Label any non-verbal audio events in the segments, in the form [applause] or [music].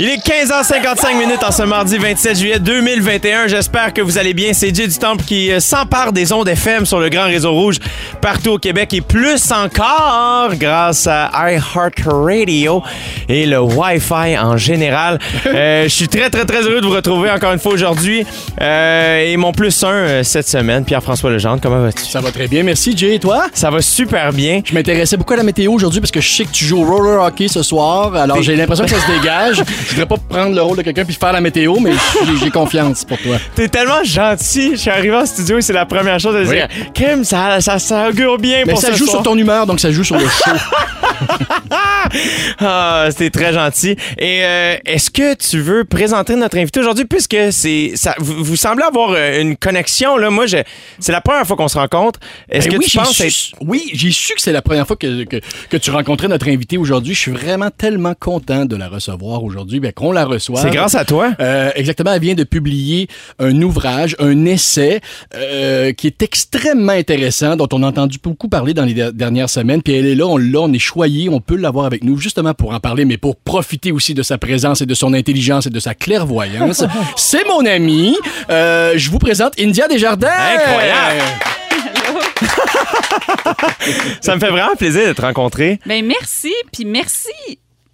Il est 15h55 minutes en ce mardi 27 juillet 2021. J'espère que vous allez bien. C'est Jay du Temple qui euh, s'empare des ondes FM sur le grand réseau rouge partout au Québec et plus encore grâce à iHeartRadio et le Wi-Fi en général. [laughs] Euh, je suis très très très heureux de vous retrouver encore une fois aujourd'hui. Euh, et mon plus un euh, cette semaine, Pierre-François Legendre, comment vas-tu? Ça va très bien, merci Jay. Et toi? Ça va super bien. Je m'intéressais beaucoup à la météo aujourd'hui parce que je sais que tu joues au roller hockey ce soir. Alors j'ai l'impression que ça se [laughs] dégage. Je voudrais pas prendre le rôle de quelqu'un puis faire la météo, mais j'ai- confiance pour toi. T'es tellement gentil. Je suis arrivé en studio et c'est la première chose de Oui. dire Kim, ça, ça, ça augure bien Mais pour ça ce joue soir. sur ton humeur, donc ça joue sur le [laughs] show. Ah, c'était très gentil. Et euh, est-ce que tu veux présenter notre invité aujourd'hui puisque c'est ça vous, vous semblez avoir euh, une connexion là moi je c'est la première fois qu'on se rencontre. Est-ce Ben que oui, tu penses su- être- Oui, j'ai su que c'est la première fois que, que, que tu rencontrais notre invité aujourd'hui. Je suis vraiment tellement content de la recevoir aujourd'hui, ben, qu'on la reçoive. c'est grâce à toi Euh, exactement, elle vient de publier un ouvrage, un essai euh, qui est extrêmement intéressant, dont on a entendu beaucoup parler dans les der- dernières semaines. Puis elle est là, on l'a, on est choyé, on peut l'avoir avec nous justement pour en parler, mais pour profiter aussi de sa présence et de son intelligence et de sa clairvoyance. [laughs] C'est mon ami. Euh, je vous présente India Desjardins. Incroyable. [laughs] Ça me fait vraiment plaisir de te rencontrer. Ben merci, puis merci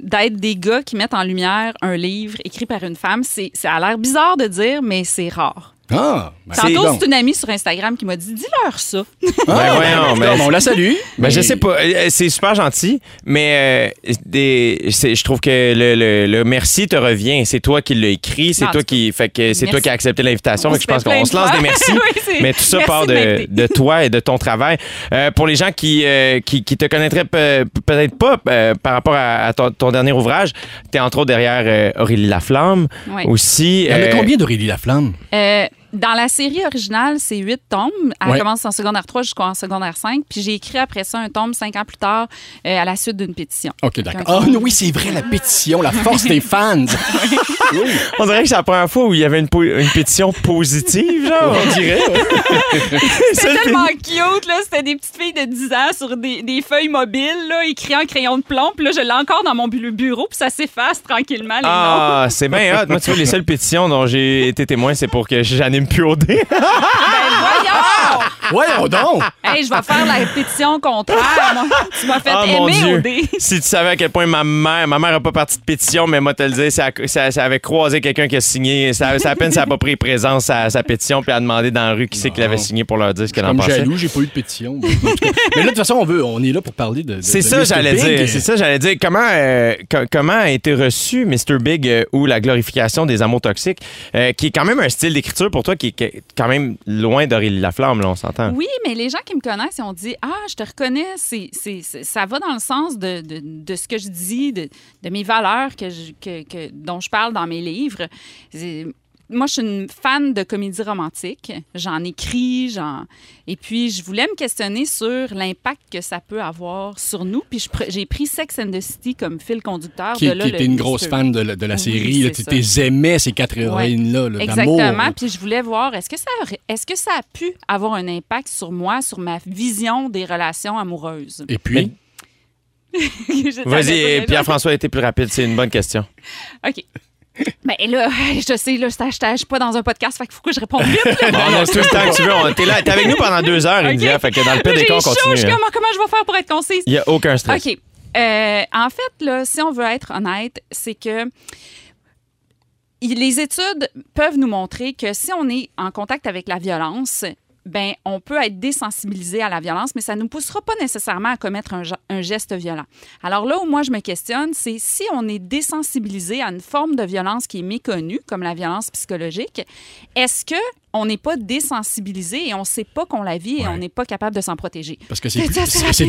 d'être des gars qui mettent en lumière un livre écrit par une femme. C'est, ça a l'air bizarre de dire, mais c'est rare. Ah, Tantôt, bon. c'est une amie sur Instagram qui m'a dit Dis-leur ça. [laughs] Ah, Ben voyons, mais- on la salue. Ben, je sais pas. Euh, C'est super gentil, mais euh, des, je trouve que le, le- le merci te revient. C'est toi qui l'as écrit, c'est toi qui, fait que c'est toi qui as accepté l'invitation. Je pense qu'on se lance fois. des merci, [laughs] Oui, mais tout ça merci part de de, toi et de ton travail. Euh, pour les gens qui, euh, qui, qui te connaîtraient pe- peut-être pas euh, par rapport à, à ton, ton dernier ouvrage, tu es entre autres derrière euh, Aurélie Laflamme Oui. aussi. Il y en a combien d'Aurélie Laflamme? Dans la série originale, c'est huit tomes. Elle Ouais. commence en secondaire 3 jusqu'en secondaire 5. Puis j'ai écrit après ça un tome cinq ans plus tard euh, à la suite d'une pétition. OK, d'accord. Ah oui, c'est vrai, la pétition, la force des fans. [laughs] On dirait que c'est la première fois où il y avait une, po- une pétition positive, genre, on dirait. [laughs] C'était tellement cute, là. C'était des petites filles de 10 ans sur des, des feuilles mobiles, là, écrites en crayon de plomb. Puis là, je l'ai encore dans mon bu- bureau, puis ça s'efface tranquillement, les noms. Ah, c'est bien hot. Moi, tu vois, les seules pétitions dont j'ai été témoin, c'est pour que j'anime plus dé. Ben voyons! Donc! hey, je vais faire la pétition contraire. moi. Tu m'as fait Oh aimer Dieu. au dé. Si tu savais à quel point ma mère, ma mère n'a pas parti de pétition, mais moi te le dire, ça, ça, ça avait croisé quelqu'un qui a signé. Ça, ça à peine ça n'a pas pris présence à sa pétition puis a demandé dans la rue qui c'est qui l'avait signé pour leur dire ce qu'elle en Comme pensait. jaloux, j'ai pas eu de pétition. Mais là, de toute façon, on veut, on est là pour parler de. de- C'est ça, j'allais dire. C'est ça, j'allais dire. Comment, euh, co- comment a été reçu Mr. Big euh, ou la glorification des amours toxiques, euh, qui est quand même un style d'écriture pour toi qui est qui est quand même loin d'Aurélie Laflamme, là, Oui, mais les gens qui me connaissent, ils ont dit Ah, je te reconnais, c'est, c'est- ça va dans le sens de, de- de ce que je dis, de, de mes valeurs que que- que- dont je parle dans mes livres. Moi, je suis une fan de comédie romantique. J'en écris, j'en... Et puis, je voulais me questionner sur l'impact que ça peut avoir sur nous. Puis, j'ai pris Sex and the City comme fil conducteur. Qui, de là, qui le était une grosse fan de la, de la Oui, série. c'est Tu ça. les aimais, ces quatre héroïnes-là. là, d'amour. Exactement. Puis je voulais voir, est-ce que, ça aurait- est-ce que ça a pu avoir un impact sur moi, sur ma vision des relations amoureuses? Et puis, [laughs] Vas-y, Pierre-François a été plus rapide. C'est une bonne question. [laughs] OK. [laughs] Ben là, [laughs] je sais, là, je suis pas dans un podcast, fait qu'il faut que je réponde vite. [laughs] on a tout le temps que tu veux. T'es là, t'es avec nous pendant deux heures, OK. India. Fait que dans le pire des cas, on chaud, continue. suis hein. comme, comment je vais faire pour être concise? Il n'y a aucun stress. OK. Euh, en fait, là, si on veut être honnête, c'est que les études peuvent nous montrer que si on est en contact avec la violence, ben on peut être désensibilisé à la violence, mais ça ne nous poussera pas nécessairement à commettre un, un geste violent. Alors là où moi je me questionne, c'est si on est désensibilisé à une forme de violence qui est méconnue, comme la violence psychologique, est-ce que on n'est pas désensibilisé et on ne sait pas qu'on la vit et Ouais. on n'est pas capable de s'en protéger? parce que c'est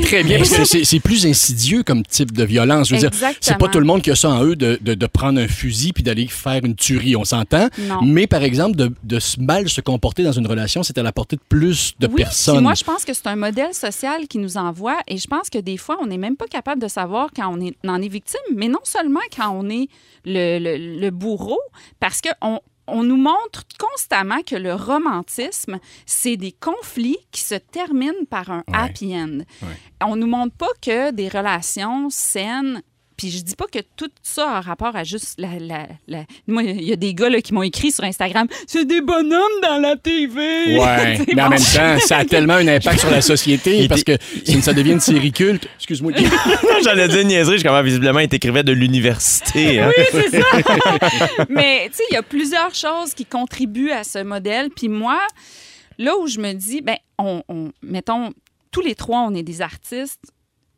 très bien, c'est plus insidieux comme type de violence. Je veux dire, c'est pas tout le monde qui a ça en eux de, de, de prendre un fusil puis d'aller faire une tuerie, on s'entend? Mais par exemple, de, mal se comporter dans une relation, c'est à la portée de plus de oui, personnes. moi, je pense que c'est un modèle social qui nous envoie et je pense que des fois, on n'est même pas capable de savoir quand on, est, on en est victime, mais non seulement quand on est le, le- le bourreau, parce qu'on on nous montre constamment que le romantisme, c'est des conflits qui se terminent par un Ouais. happy end. Ouais. On nous montre pas que des relations saines Puis je dis pas que tout ça a rapport à juste la. la, la- Moi, il y a des gars là, qui m'ont écrit sur Instagram c'est des bonhommes dans la TV. Ouais, [laughs] mais en même temps, ça a tellement un impact sur la société parce que ça devient une série culte. Excuse-moi. [laughs] J'allais dire niaiserie, je comment visiblement il t'écrivait de l'université. hein. Oui, c'est ça. [laughs] Mais tu sais, il y a plusieurs choses qui contribuent à ce modèle. Puis moi, là où je me dis, ben, on, on- mettons, tous les trois, on est des artistes.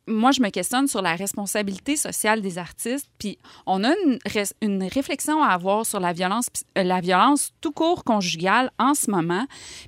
Moi, je me questionne sur la responsabilité sociale des artistes. Puis on a une, réflexion à avoir sur la violence, euh, la violence tout court conjugale en ce moment.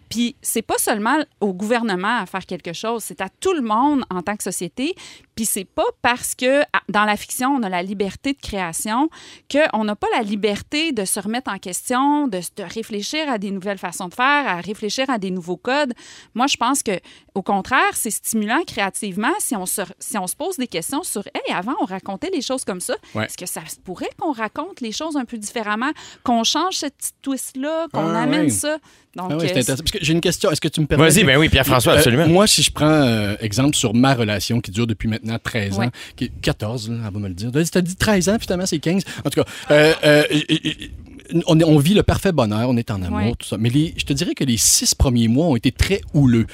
Puis c'est pas seulement au gouvernement à faire quelque chose, c'est à tout le monde en tant que société. Puis c'est pas parce que dans la fiction, on a la liberté de création qu'on n'a pas la liberté de se remettre en question, de, de réfléchir à des nouvelles façons de faire, à réfléchir à des nouveaux codes. Moi, je pense que au contraire, c'est stimulant créativement si on se, si on se pose des questions sur Hey, avant, on racontait les choses comme ça. Ouais. Est-ce que ça se pourrait qu'on raconte les choses un peu différemment, qu'on change cette petite twist-là, qu'on Ah, amène ouais. ça? Donc, Ah ouais, c'est euh, intéressant. Parce que j'ai une question. Est-ce que tu me permets? Vas-y, ben oui, Pierre-François, Euh, absolument. moi, si je prends euh, exemple sur ma relation qui dure depuis maintenant 13 ans, Ouais. qui est 14, là, elle va me le dire. Tu as dit 13 ans, finalement, c'est 15. En tout cas, euh, euh, euh, euh, on, vit le parfait bonheur, on est en amour, Ouais. tout ça. Mais les, je te dirais que les six premiers mois ont été très houleux.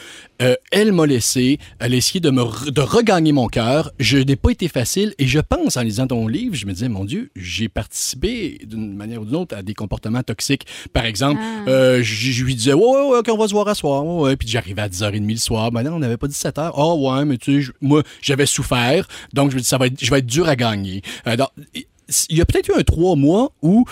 Euh, elle m'a laissé, elle a essayé de, me re- de regagner mon cœur. Je n'ai pas été facile et je pense, en lisant ton livre, je me disais, mon Dieu, j'ai participé d'une manière ou d'une autre à des comportements toxiques. Par exemple, Ah. euh, je, je lui disais, ouais, ouais, ouais, on va se voir à soir. Ouais, ouais. Puis j'arrivais à 10h30 le soir. Ben non, on n'avait pas 17h. Ah ouais, mais tu sais, je- moi, j'avais souffert. Donc, je me dis, ça va être, je vais être dur à gagner. Euh, donc, il y a peut-être eu un trois mois où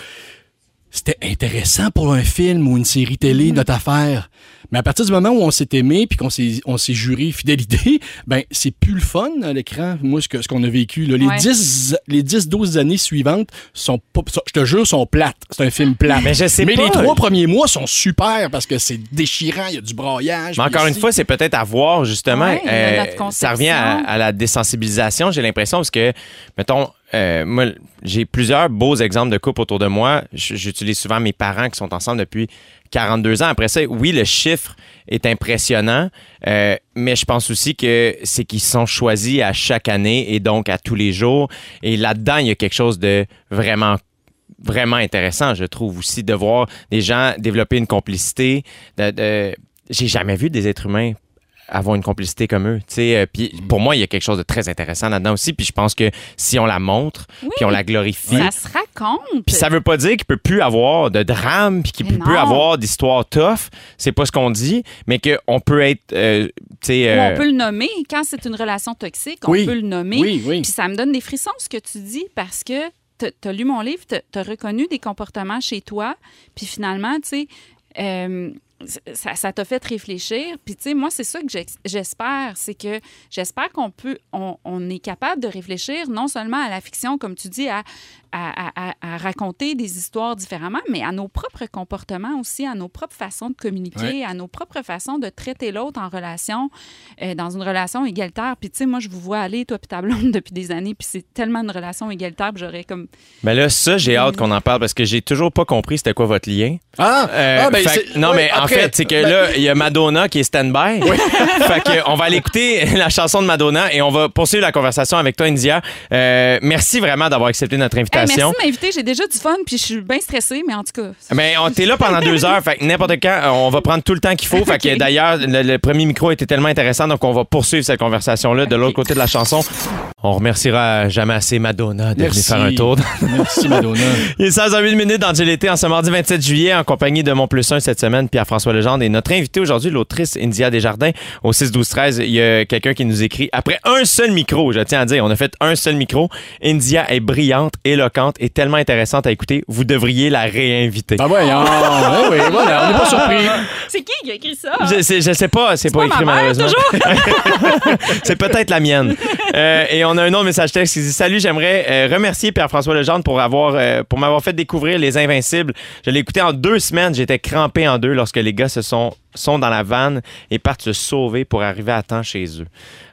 c'était intéressant pour un film ou une série télé, Mm-hmm. notre affaire. Mais à partir du moment où on s'est aimé puis qu'on s'est, on s'est juré fidélité, [laughs] ben c'est plus le fun à l'écran. Moi, ce, que, ce qu'on a vécu, là. les Ouais. 10, les 10, 12 années suivantes sont pas, je te jure, sont plates. C'est un film plat. Mais je sais Mais pas. les trois premiers mois sont super parce que c'est déchirant, il y a du braillage. Mais encore une fois, c'est peut-être à voir, justement. Ouais, Euh, ça revient à, à la désensibilisation, j'ai l'impression, parce que, mettons, euh, moi, j'ai plusieurs beaux exemples de couples autour de moi. J'utilise souvent mes parents qui sont ensemble depuis 42 ans. Après ça, oui, le chiffre est impressionnant, euh, mais je pense aussi que c'est qu'ils sont choisis à chaque année et donc à tous les jours. Et là-dedans, il y a quelque chose de vraiment vraiment intéressant, je trouve aussi, de voir des gens développer une complicité. De, de- J'ai jamais vu des êtres humains avoir une complicité comme eux. tu sais. Euh, Puis pour moi, il y a quelque chose de très intéressant là-dedans aussi. Puis je pense que si on la montre, Oui. puis on la glorifie, Ça se raconte. puis ça veut pas dire qu'il peut plus avoir de drame, puis qu'il peut plus non. avoir d'histoires tough. C'est pas ce qu'on dit, mais qu'on peut être, euh, tu sais, Ou euh, on peut le nommer. Quand c'est une relation toxique, on Oui. peut le nommer. Oui, oui. Puis ça me donne des frissons ce que tu dis parce que tu as lu mon livre, tu as reconnu des comportements chez toi, puis finalement, tu sais, euh, ça ça t'a fait réfléchir. Puis, tu sais, moi, c'est ça que j'espère, c'est que j'espère qu'on peut, on, on est capable de réfléchir non seulement à la fiction, comme tu dis, à, à, à- à- à raconter des histoires différemment, mais à nos propres comportements aussi, à nos propres façons de communiquer, Ouais. à nos propres façons de traiter l'autre en relation, euh, dans une relation égalitaire. Puis, tu sais, moi, je vous vois aller, toi puis ta blonde, [laughs] depuis des années, puis c'est tellement une relation égalitaire, puis j'aurais comme... Mais là, ça, j'ai hâte qu'on en parle parce que j'ai toujours pas compris c'était quoi votre lien. Ah, Euh, ah, ben, fait non, ouais, mais en après, fait, c'est que ben, là, il y a Madonna qui est stand-by. [laughs] fait que on va aller écouter [laughs] la chanson de Madonna et on va poursuivre la conversation avec toi, India. Euh, merci vraiment d'avoir accepté notre Hey, merci invitation. de m'inviter, j'ai déjà du fun, puis je suis bien stressée, mais en tout cas... Mais on t'es là pendant deux heures, fait que n'importe quand, on va prendre tout le temps qu'il faut. Fait que d'ailleurs, le, le premier micro était tellement intéressant, donc on va poursuivre cette conversation-là de l'autre côté de la chanson. On remerciera jamais assez Madonna de venir faire un tour. [laughs] Merci, Madonna. Il est 16h08 minutes dans GLT en ce mardi 27 juillet en compagnie de mon plus 1 cette semaine, Pierre-François Legendre. Et notre invité aujourd'hui, l'autrice India Desjardins, au 6-12-13, il y a quelqu'un qui nous écrit après un seul micro, je tiens à dire, on a fait un seul micro. India est brillante, éloquente et tellement intéressante à écouter. Vous devriez la réinviter. Ah ouais, ah, ouais, ouais, voilà, on n'est pas surpris. C'est qui qui a écrit ça? Je, sais- je sais pas, c'est pas, pas écrit ma mère, malheureusement. [laughs] c'est peut-être la mienne. Euh, et on a un autre message texte qui dit Salut, j'aimerais euh, remercier Pierre-François Legendre pour avoir euh, pour m'avoir fait découvrir Les Invincibles. Je l'ai écouté en deux semaines. J'étais crampé en deux lorsque les gars se sont sont dans la vanne et partent se sauver pour arriver à temps chez eux.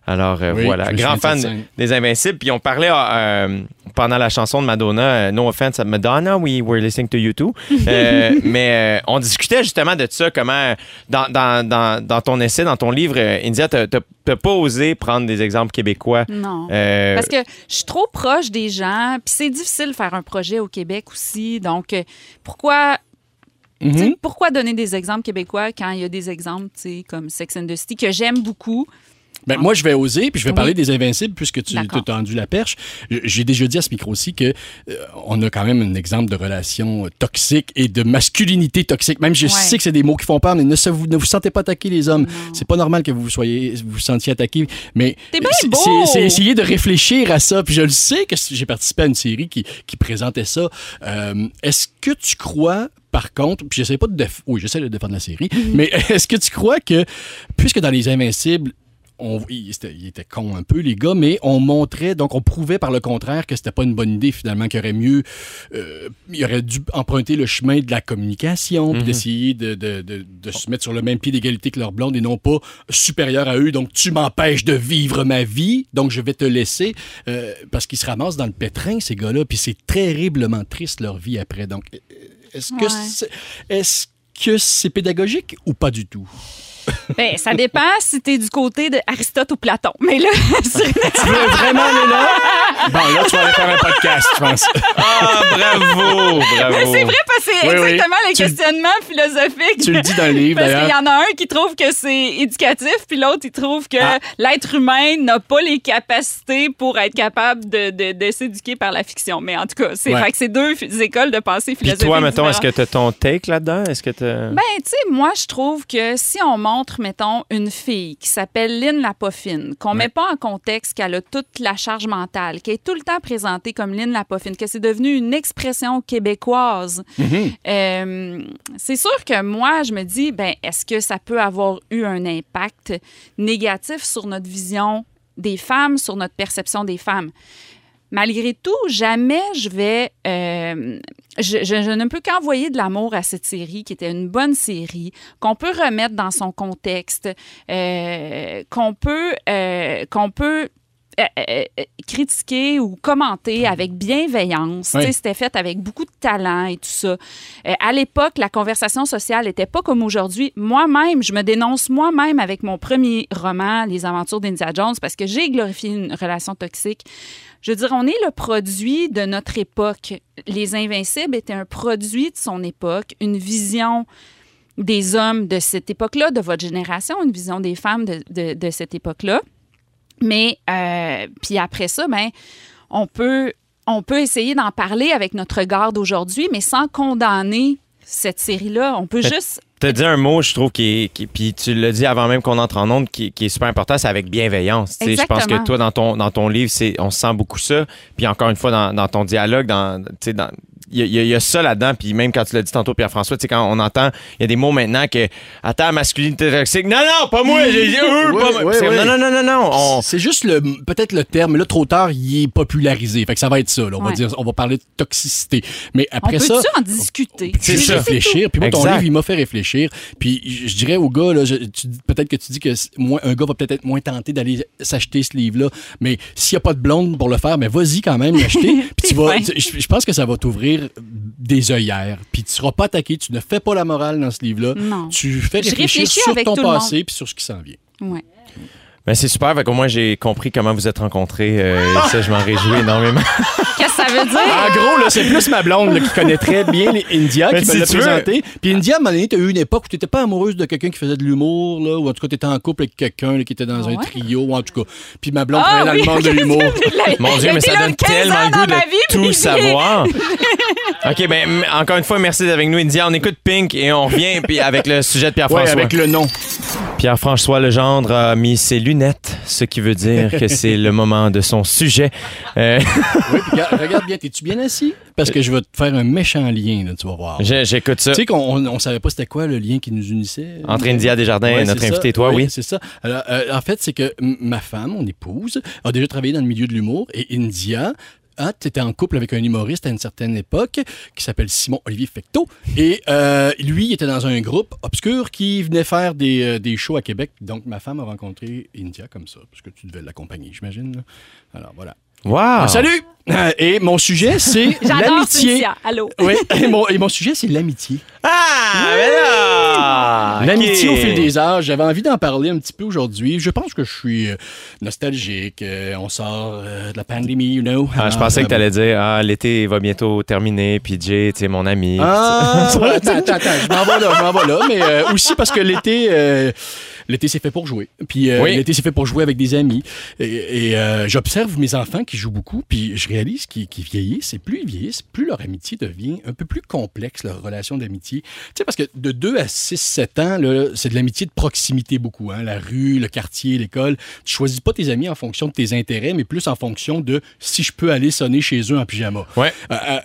Alors euh, Oui, voilà, grand de fan des Invincibles. Puis on parlait euh, pendant la chanson de Madonna, euh, No Offense at Madonna, we were listening to you too. [laughs] Euh, mais euh, on discutait justement de ça, comment dans, dans, dans, dans ton essai, dans ton livre, euh, India, t'as pas osé prendre des exemples québécois. Non. Euh, Parce que je suis trop proche des gens, puis c'est difficile de faire un projet au Québec aussi. Donc, pourquoi, Mhm. pourquoi donner des exemples québécois quand il y a des exemples tu sais, comme Sex and the City que j'aime beaucoup? Ben, moi, je vais oser, puis je vais Oui. parler des Invincibles, puisque tu t'as tendu la perche. J'ai déjà dit à ce micro-ci que euh, on a quand même un exemple de relation euh, toxique et de masculinité toxique. Même je Ouais. sais que c'est des mots qui font peur, mais ne, se- vous, ne vous sentez pas attaquer les hommes. C'est pas normal que vous soyez, vous vous sentiez attaqué, mais c'est- essayer de réfléchir à ça. Puis je le sais que j'ai participé à une série qui, qui présentait ça. Euh, Est-ce que tu crois par contre, puis j'essaie pas de déf- oui, j'essaie de défendre la série, mais [laughs] est-ce que tu crois que puisque dans les Invincibles on, il, était con un peu, les gars, mais on montrait, donc on prouvait par le contraire que c'était pas une bonne idée, finalement, qu'il aurait mieux, euh, il aurait dû emprunter le chemin de la communication, puis d'essayer de, de- de- de se mettre sur le même pied d'égalité que leur blonde et non pas supérieur à eux. Donc, tu m'empêches de vivre ma vie, donc je vais te laisser, euh, parce qu'ils se ramassent dans le pétrin, ces gars-là, puis c'est terriblement triste leur vie après. Donc, est-ce que c'est, est-ce que c'est pédagogique ou pas du tout? Ben, ça dépend si t'es du côté d'Aristote ou Platon. Mais là, [laughs] c'est- Tu veux [laughs] vraiment aller là? [laughs] Bon, là, tu vas aller faire un podcast, je pense. Ah, bravo, bravo. c'est vrai parce que c'est Oui, oui. exactement les Tu- questionnements philosophiques. Tu le dis dans le livre, Parce qu'il y en a un qui trouve que c'est éducatif, puis l'autre, il trouve que Ah. l'être humain n'a pas les capacités pour être capable de, de, de s'éduquer par la fiction. Mais en tout cas, c'est Ouais. que c'est deux écoles de pensée Puis philosophique. toi, mettons, est-ce que tu as ton take là-dedans? Est-ce que Ben, tu sais, moi, je trouve que si on mettons, une fille qui s'appelle Lynn Lapoffine, qu'on met pas en contexte qu'elle a toute la charge mentale, qu'elle est tout le temps présentée comme Lynn Lapoffine, que c'est devenu une expression québécoise, euh, c'est sûr que moi, je me dis, ben, est-ce que ça peut avoir eu un impact négatif sur notre vision des femmes, sur notre perception des femmes? Malgré tout, jamais je vais. euh, je, ne peux qu'envoyer de l'amour à cette série, qui était une bonne série, qu'on peut remettre dans son contexte, euh, qu'on peut, euh, qu'on peut euh, euh, euh, critiquer ou commenter avec bienveillance. Oui. C'était fait avec beaucoup de talent et tout ça. Euh, à l'époque, la conversation sociale n'était pas comme aujourd'hui. Moi-même, je me dénonce moi-même avec mon premier roman, Les aventures d'India Jones, parce que j'ai glorifié une relation toxique. Je veux dire, on est le produit de notre époque. Les Invincibles étaient un produit de son époque, une vision des hommes de cette époque-là, de votre génération, une vision des femmes de, de- de cette époque-là. Mais, euh, puis après ça, ben, on peut, on peut essayer d'en parler avec notre regard d'aujourd'hui, mais sans condamner cette série-là. On peut juste Tu as dit un mot, je trouve, qui puis tu l'as dit avant même qu'on entre en onde, qui, qui est super important, c'est avec bienveillance. Je pense que toi, dans ton, dans ton livre, on sent beaucoup ça. Puis encore une fois, dans, dans ton dialogue, dans, dans. Il y, y a- il y a ça là-dedans, puis même quand tu l'as dit tantôt, Pierre-François, tu sais, quand on entend, il y a des mots maintenant que, attends, masculinité toxique, non, non, pas moi, j'ai dit, eux, Oui, pas moi. oui, C'est comme, oui. Non, non, non, non, non, on- C'est juste le peut-être le terme, mais là trop tard, il est popularisé. Fait que ça va être ça. là. On va dire, on va parler de toxicité. Mais On après ça, en discuter? c'est ça. réfléchir. Puis moi, ton Exact. livre, il m'a fait réfléchir. Puis je, dirais au gars, là, je- tu dis- peut-être que tu dis que moins, un gars va peut-être être moins tenté d'aller s'acheter ce livre-là. Mais s'il n'y a pas de blonde pour le faire, mais vas-y quand même l'acheter. [laughs] Puis tu vas, je pense que ça va t'ouvrir des œillères. Puis tu seras pas attaqué. Tu ne fais pas la morale dans ce livre-là. Non. Tu fais réfléchir sur ton passé puis sur ce qui s'en vient. Ouais. Ben, c'est super, fait qu'au moins, j'ai compris comment vous êtes rencontrés. euh, et ça, je m'en réjouis énormément. [laughs] Qu'est-ce que ça veut dire? En gros, là, c'est plus ma blonde là, qui connaît très bien les India Mais qui si me l'a présenté. Puis India, à un moment donné, t'as eu une époque où t'étais pas amoureuse de quelqu'un qui faisait de l'humour, là, ou en tout cas, t'étais en couple avec quelqu'un là, qui était dans un ouais? trio, ou en tout cas. Puis ma blonde Ah travaillait dans oui, le monde de [laughs] l'humour. Mon Dieu, mais ça donne 15 tellement le goût dans de ma vie, tout savoir. [laughs] OK, ben m- encore une fois, merci d'être avec nous, India. On écoute Pink et on revient puis avec le sujet de Ouais, Pierre-François. avec le nom. Pierre-François Legendre a mis ses lunettes, ce qui veut dire que [laughs] c'est le moment de son sujet. Euh, Oui, [laughs] puis regarde, bien, t'es-tu bien assis? Parce que je vais te faire un méchant lien, là, tu vas voir. J'écoute ça. Tu sais qu'on on, savait pas c'était quoi le lien qui nous unissait? Entre India Desjardins Ouais, et notre invité, toi, oui. C'est ça. Alors, euh, en fait, c'est que ma femme, mon épouse, a déjà travaillé dans le milieu de l'humour et India hot. Tu étais en couple avec un humoriste à une certaine époque qui s'appelle Simon-Olivier Fecteau. Et euh, lui, il était dans un groupe obscur qui venait faire des, euh, des shows à Québec. Donc, ma femme a rencontré India comme ça, parce que tu devais l'accompagner, j'imagine. Alors, voilà. Wow! Ah, salut! Euh, Et mon sujet, c'est [laughs] l'amitié. Allô? [laughs] Oui, et mon, et mon sujet, c'est l'amitié. Ah! Mais là! L'amitié au fil des âges, j'avais envie d'en parler un petit peu aujourd'hui. Je pense que je suis euh, nostalgique. euh, on sort de la pandémie, you know. Ah, je Alors, pensais que tu allais dire Ah, l'été va bientôt terminer, puis Jay, tu sais, mon ami. Ah, ouais, [laughs] attends, attends, attends, je m'en vais là, je m'en vais là. Mais euh, aussi parce que l'été, euh, l'été c'est fait pour jouer. Puis euh, Oui. l'été c'est fait pour jouer avec des amis. Et, et, euh, j'observe mes enfants qui jouent beaucoup, puis je réalise qu'ils qu'ils vieillissent. Et plus ils vieillissent, plus leur amitié devient un peu plus complexe, leur relation d'amitié. Tu sais, parce que de 2 à 6, 7 ans, c'est de l'amitié de proximité beaucoup. Hein? La rue, le quartier, l'école. Tu choisis pas tes amis en fonction de tes intérêts, mais plus en fonction de si je peux aller sonner chez eux en pyjama. Ouais. Euh, euh,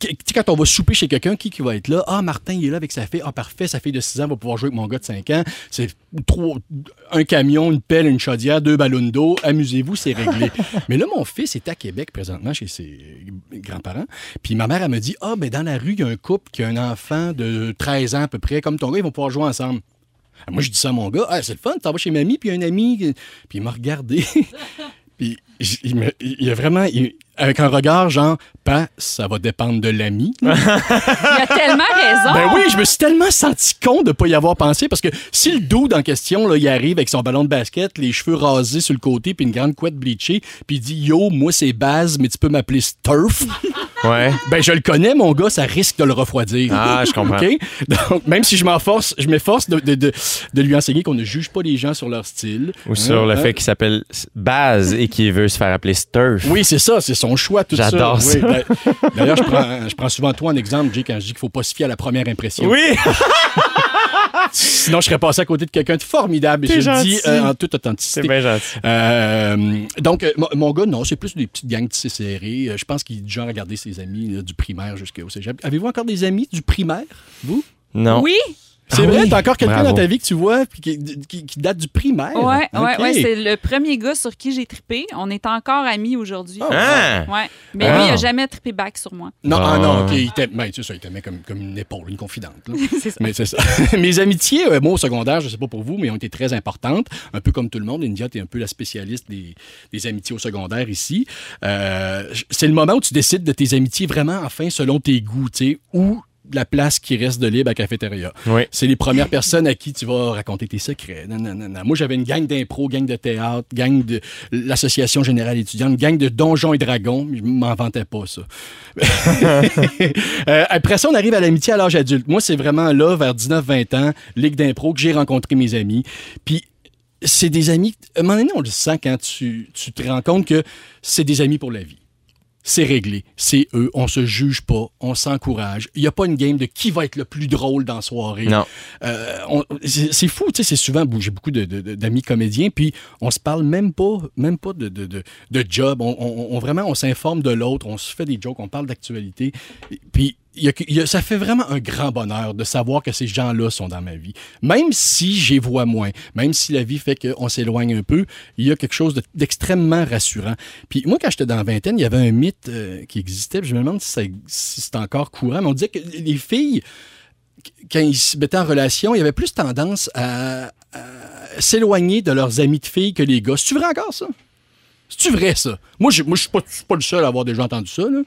tu sais, quand on va souper chez quelqu'un, qui, qui va être là? Ah, Martin, il est là avec sa fille. Ah, parfait, sa fille de 6 ans va pouvoir jouer avec mon gars de 5 ans. C'est trois, un camion, une pelle, une chaudière, deux ballons d'eau. Amusez-vous, c'est réglé. [laughs] Mais là, mon fils est à Québec présentement chez ses grands-parents. Puis ma mère, elle me dit Ah, ben dans la rue, il y a un couple qui a un enfant de 13 ans à peu près, comme ton gars, ils vont pouvoir jouer ensemble. Ah, Moi, je dis ça à mon gars, ah, c'est le fun, t'en vas chez mamie, puis un ami. Puis il m'a regardé. [laughs] puis il, me- a vraiment, avec un regard genre, pas, ça va dépendre de l'ami. [laughs] Il a tellement raison. Ben oui, je me suis tellement senti con de pas y avoir pensé parce que si le dude en question, là, il arrive avec son ballon de basket, les cheveux rasés sur le côté, puis une grande couette bleachée, puis il dit Yo, moi c'est Baz, mais tu peux m'appeler Sturf. [laughs] Ouais. ben je le connais, mon gars, ça risque de le refroidir. Ah, je [laughs] comprends. OK? Donc, même si je m'efforce, je m'efforce de, de, de, de lui enseigner qu'on ne juge pas les gens sur leur style. Ou sur le Hein, fait hein. qu'il s'appelle Baz et qu'il veut se faire appeler Sturf. Oui, c'est ça, c'est son choix, tout ça. J'adore ça. Oui, D'ailleurs, je prends, je prends souvent toi en exemple, Jay, quand je dis qu'il faut pas se fier à la première impression. Oui! Sinon, je serais passé à côté de quelqu'un de formidable. Et T'es je le dis gentil. euh, en toute C'est authenticité. bien gentil. Euh, donc, euh, mon- gars, non, c'est plus des petites gangs tissées serrées. Euh, Je pense qu'il est du genre à garder ses amis là, du primaire jusqu'au cégep. Avez-vous encore des amis du primaire, vous? Non. Oui, C'est Ah vrai, oui? t'as encore quelqu'un dans ta vie que tu vois puis qui, qui- qui date du primaire? ouais, ouais, ouais, c'est le premier gars sur qui j'ai trippé. On est encore amis aujourd'hui. Ah! Ouais. Mais Ah. lui, il a jamais trippé back sur moi. Non, ah, Ah. non, OK, il t'aime, ben, il t'aimait comme, comme une épaule, une confidente. [laughs] C'est ça. Mais c'est ça. [laughs] Mes amitiés, euh, moi, au secondaire, je sais pas pour vous, mais ont été très importantes. Un peu comme tout le monde. India, tu es un peu la spécialiste des, des amitiés au secondaire ici. Euh, c'est le moment où tu décides de tes amitiés vraiment, enfin, selon tes goûts, tu sais, ou la place qui reste de libre à cafétéria. Oui. C'est les premières personnes à qui tu vas raconter tes secrets. Non, non, non, non. Moi, j'avais une gang d'impro, gang de théâtre, gang de l'Association générale étudiante, gang de donjons et dragons. Je m'en vantais pas, ça. [laughs] Euh, après ça, on arrive à l'amitié à l'âge adulte. Moi, c'est vraiment là, vers 19-20 ans, ligue d'impro, que j'ai rencontré mes amis. Puis, c'est des amis. À un moment donné, on le sent quand tu, tu te rends compte que c'est des amis pour la vie. C'est réglé. C'est eux. On se juge pas. On s'encourage. Il n'y a pas une game de qui va être le plus drôle dans la soirée. Non. Euh, c'est fou, tu sais, c'est souvent, j'ai beaucoup d'amis comédiens, puis on se parle même pas, même pas de, de, de, de job. On, on- on- vraiment, on s'informe de l'autre, on se fait des jokes, on parle d'actualité. Puis ça fait vraiment un grand bonheur de savoir que ces gens-là sont dans ma vie. Même si j'y vois moins, même si la vie fait qu'on s'éloigne un peu, il y a quelque chose de- d'extrêmement rassurant. Puis moi, quand j'étais dans la vingtaine, il y avait un mythe euh, qui existait, je me demande si, c'est encore courant, mais on disait que les filles quand ils se mettaient en relation, il y plus tendance à, s'éloigner de leurs amis de filles que les gars. C'est-tu vrai encore, ça? C'est-tu vrai, ça? Moi, je je suis pas le seul à avoir déjà entendu ça, là.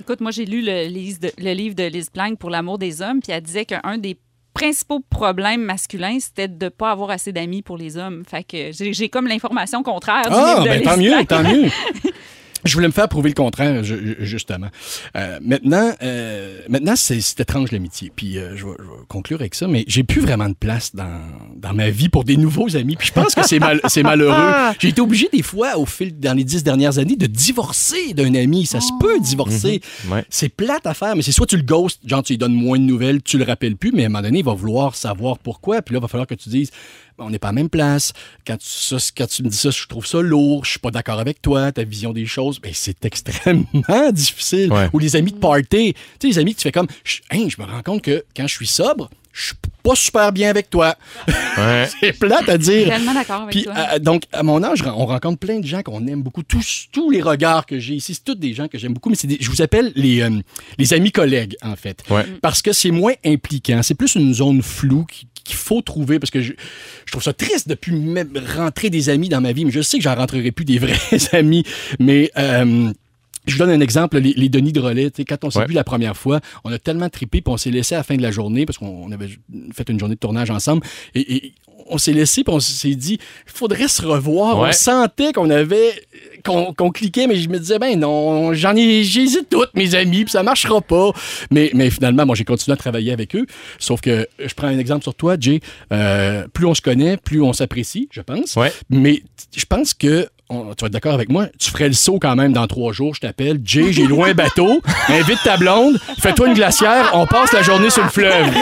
Écoute, moi, j'ai lu le, livre de Liz Plank pour l'amour des hommes, puis elle disait qu'un des principaux problèmes masculins, c'était de ne pas avoir assez d'amis pour les hommes. Fait que j'ai comme l'information contraire du Ah, livre de ben tant mieux, tant mieux. [laughs] Je voulais me faire prouver le contraire, ju- justement. Euh, maintenant, euh, maintenant c'est étrange l'amitié. Puis euh, je, vais, je vais conclure avec ça, mais j'ai plus vraiment de place dans, dans ma vie pour des nouveaux amis. Puis je pense que c'est mal, c'est malheureux. [laughs] J'ai été obligé des fois, au fil dans les dix dernières années, de divorcer d'un ami. Ça se peut divorcer. Ouais. C'est plate à faire, mais c'est soit tu le ghostes, genre tu lui donnes moins de nouvelles, tu le rappelles plus, mais à un moment donné, il va vouloir savoir pourquoi. Puis là, il va falloir que tu dises, on n'est pas à la même place. Quand tu, ça, quand tu me dis ça, je trouve ça lourd, je suis pas d'accord avec toi, ta vision des choses. Ben, c'est [laughs] extrêmement difficile. Ouais. Ou les amis de party. Tu sais, les amis que tu fais comme, je, hein, je me rends compte que quand je suis sobre, je suis pas super bien avec toi. [laughs] Ouais. [laughs] C'est plate à dire. Tellement d'accord avec Puis, toi. euh, donc, à mon âge, on rencontre plein de gens qu'on aime beaucoup. Tous, tous les regards que j'ai ici, c'est tous des gens que j'aime beaucoup, mais des- je vous appelle les, euh, les amis collègues, en fait. Ouais. Parce que c'est moins impliquant. C'est plus une zone floue qui- qu'il faut trouver parce que je, je trouve ça triste de plus même rentrer des amis dans ma vie, mais je sais que j'en rentrerai plus des vrais [laughs] amis. Mais euh, je vous donne un exemple, les, les Denis de relais. Quand on s'est Ouais. vu la première fois, on a tellement trippé, puis on s'est laissé à la fin de la journée, parce qu'on on avait fait une journée de tournage ensemble, et, et on s'est laissé, puis on s'est dit, il faudrait se revoir. Ouais. On sentait qu'on avait, qu'on cliquait, mais je me disais, ben non, j'en ai, j'hésite toutes, mes amis, puis ça marchera pas. Mais, mais finalement, moi, j'ai continué à travailler avec eux. Sauf que, je prends un exemple sur toi, Jay. Euh, plus on se connaît, plus on s'apprécie, je pense. Ouais. Mais je pense que on- tu vas être d'accord avec moi, tu ferais le saut quand même dans trois jours. Je t'appelle, Jay, j'ai loin un bateau, [laughs] invite ta blonde, fais-toi une glacière, on passe la journée sur le fleuve. [laughs]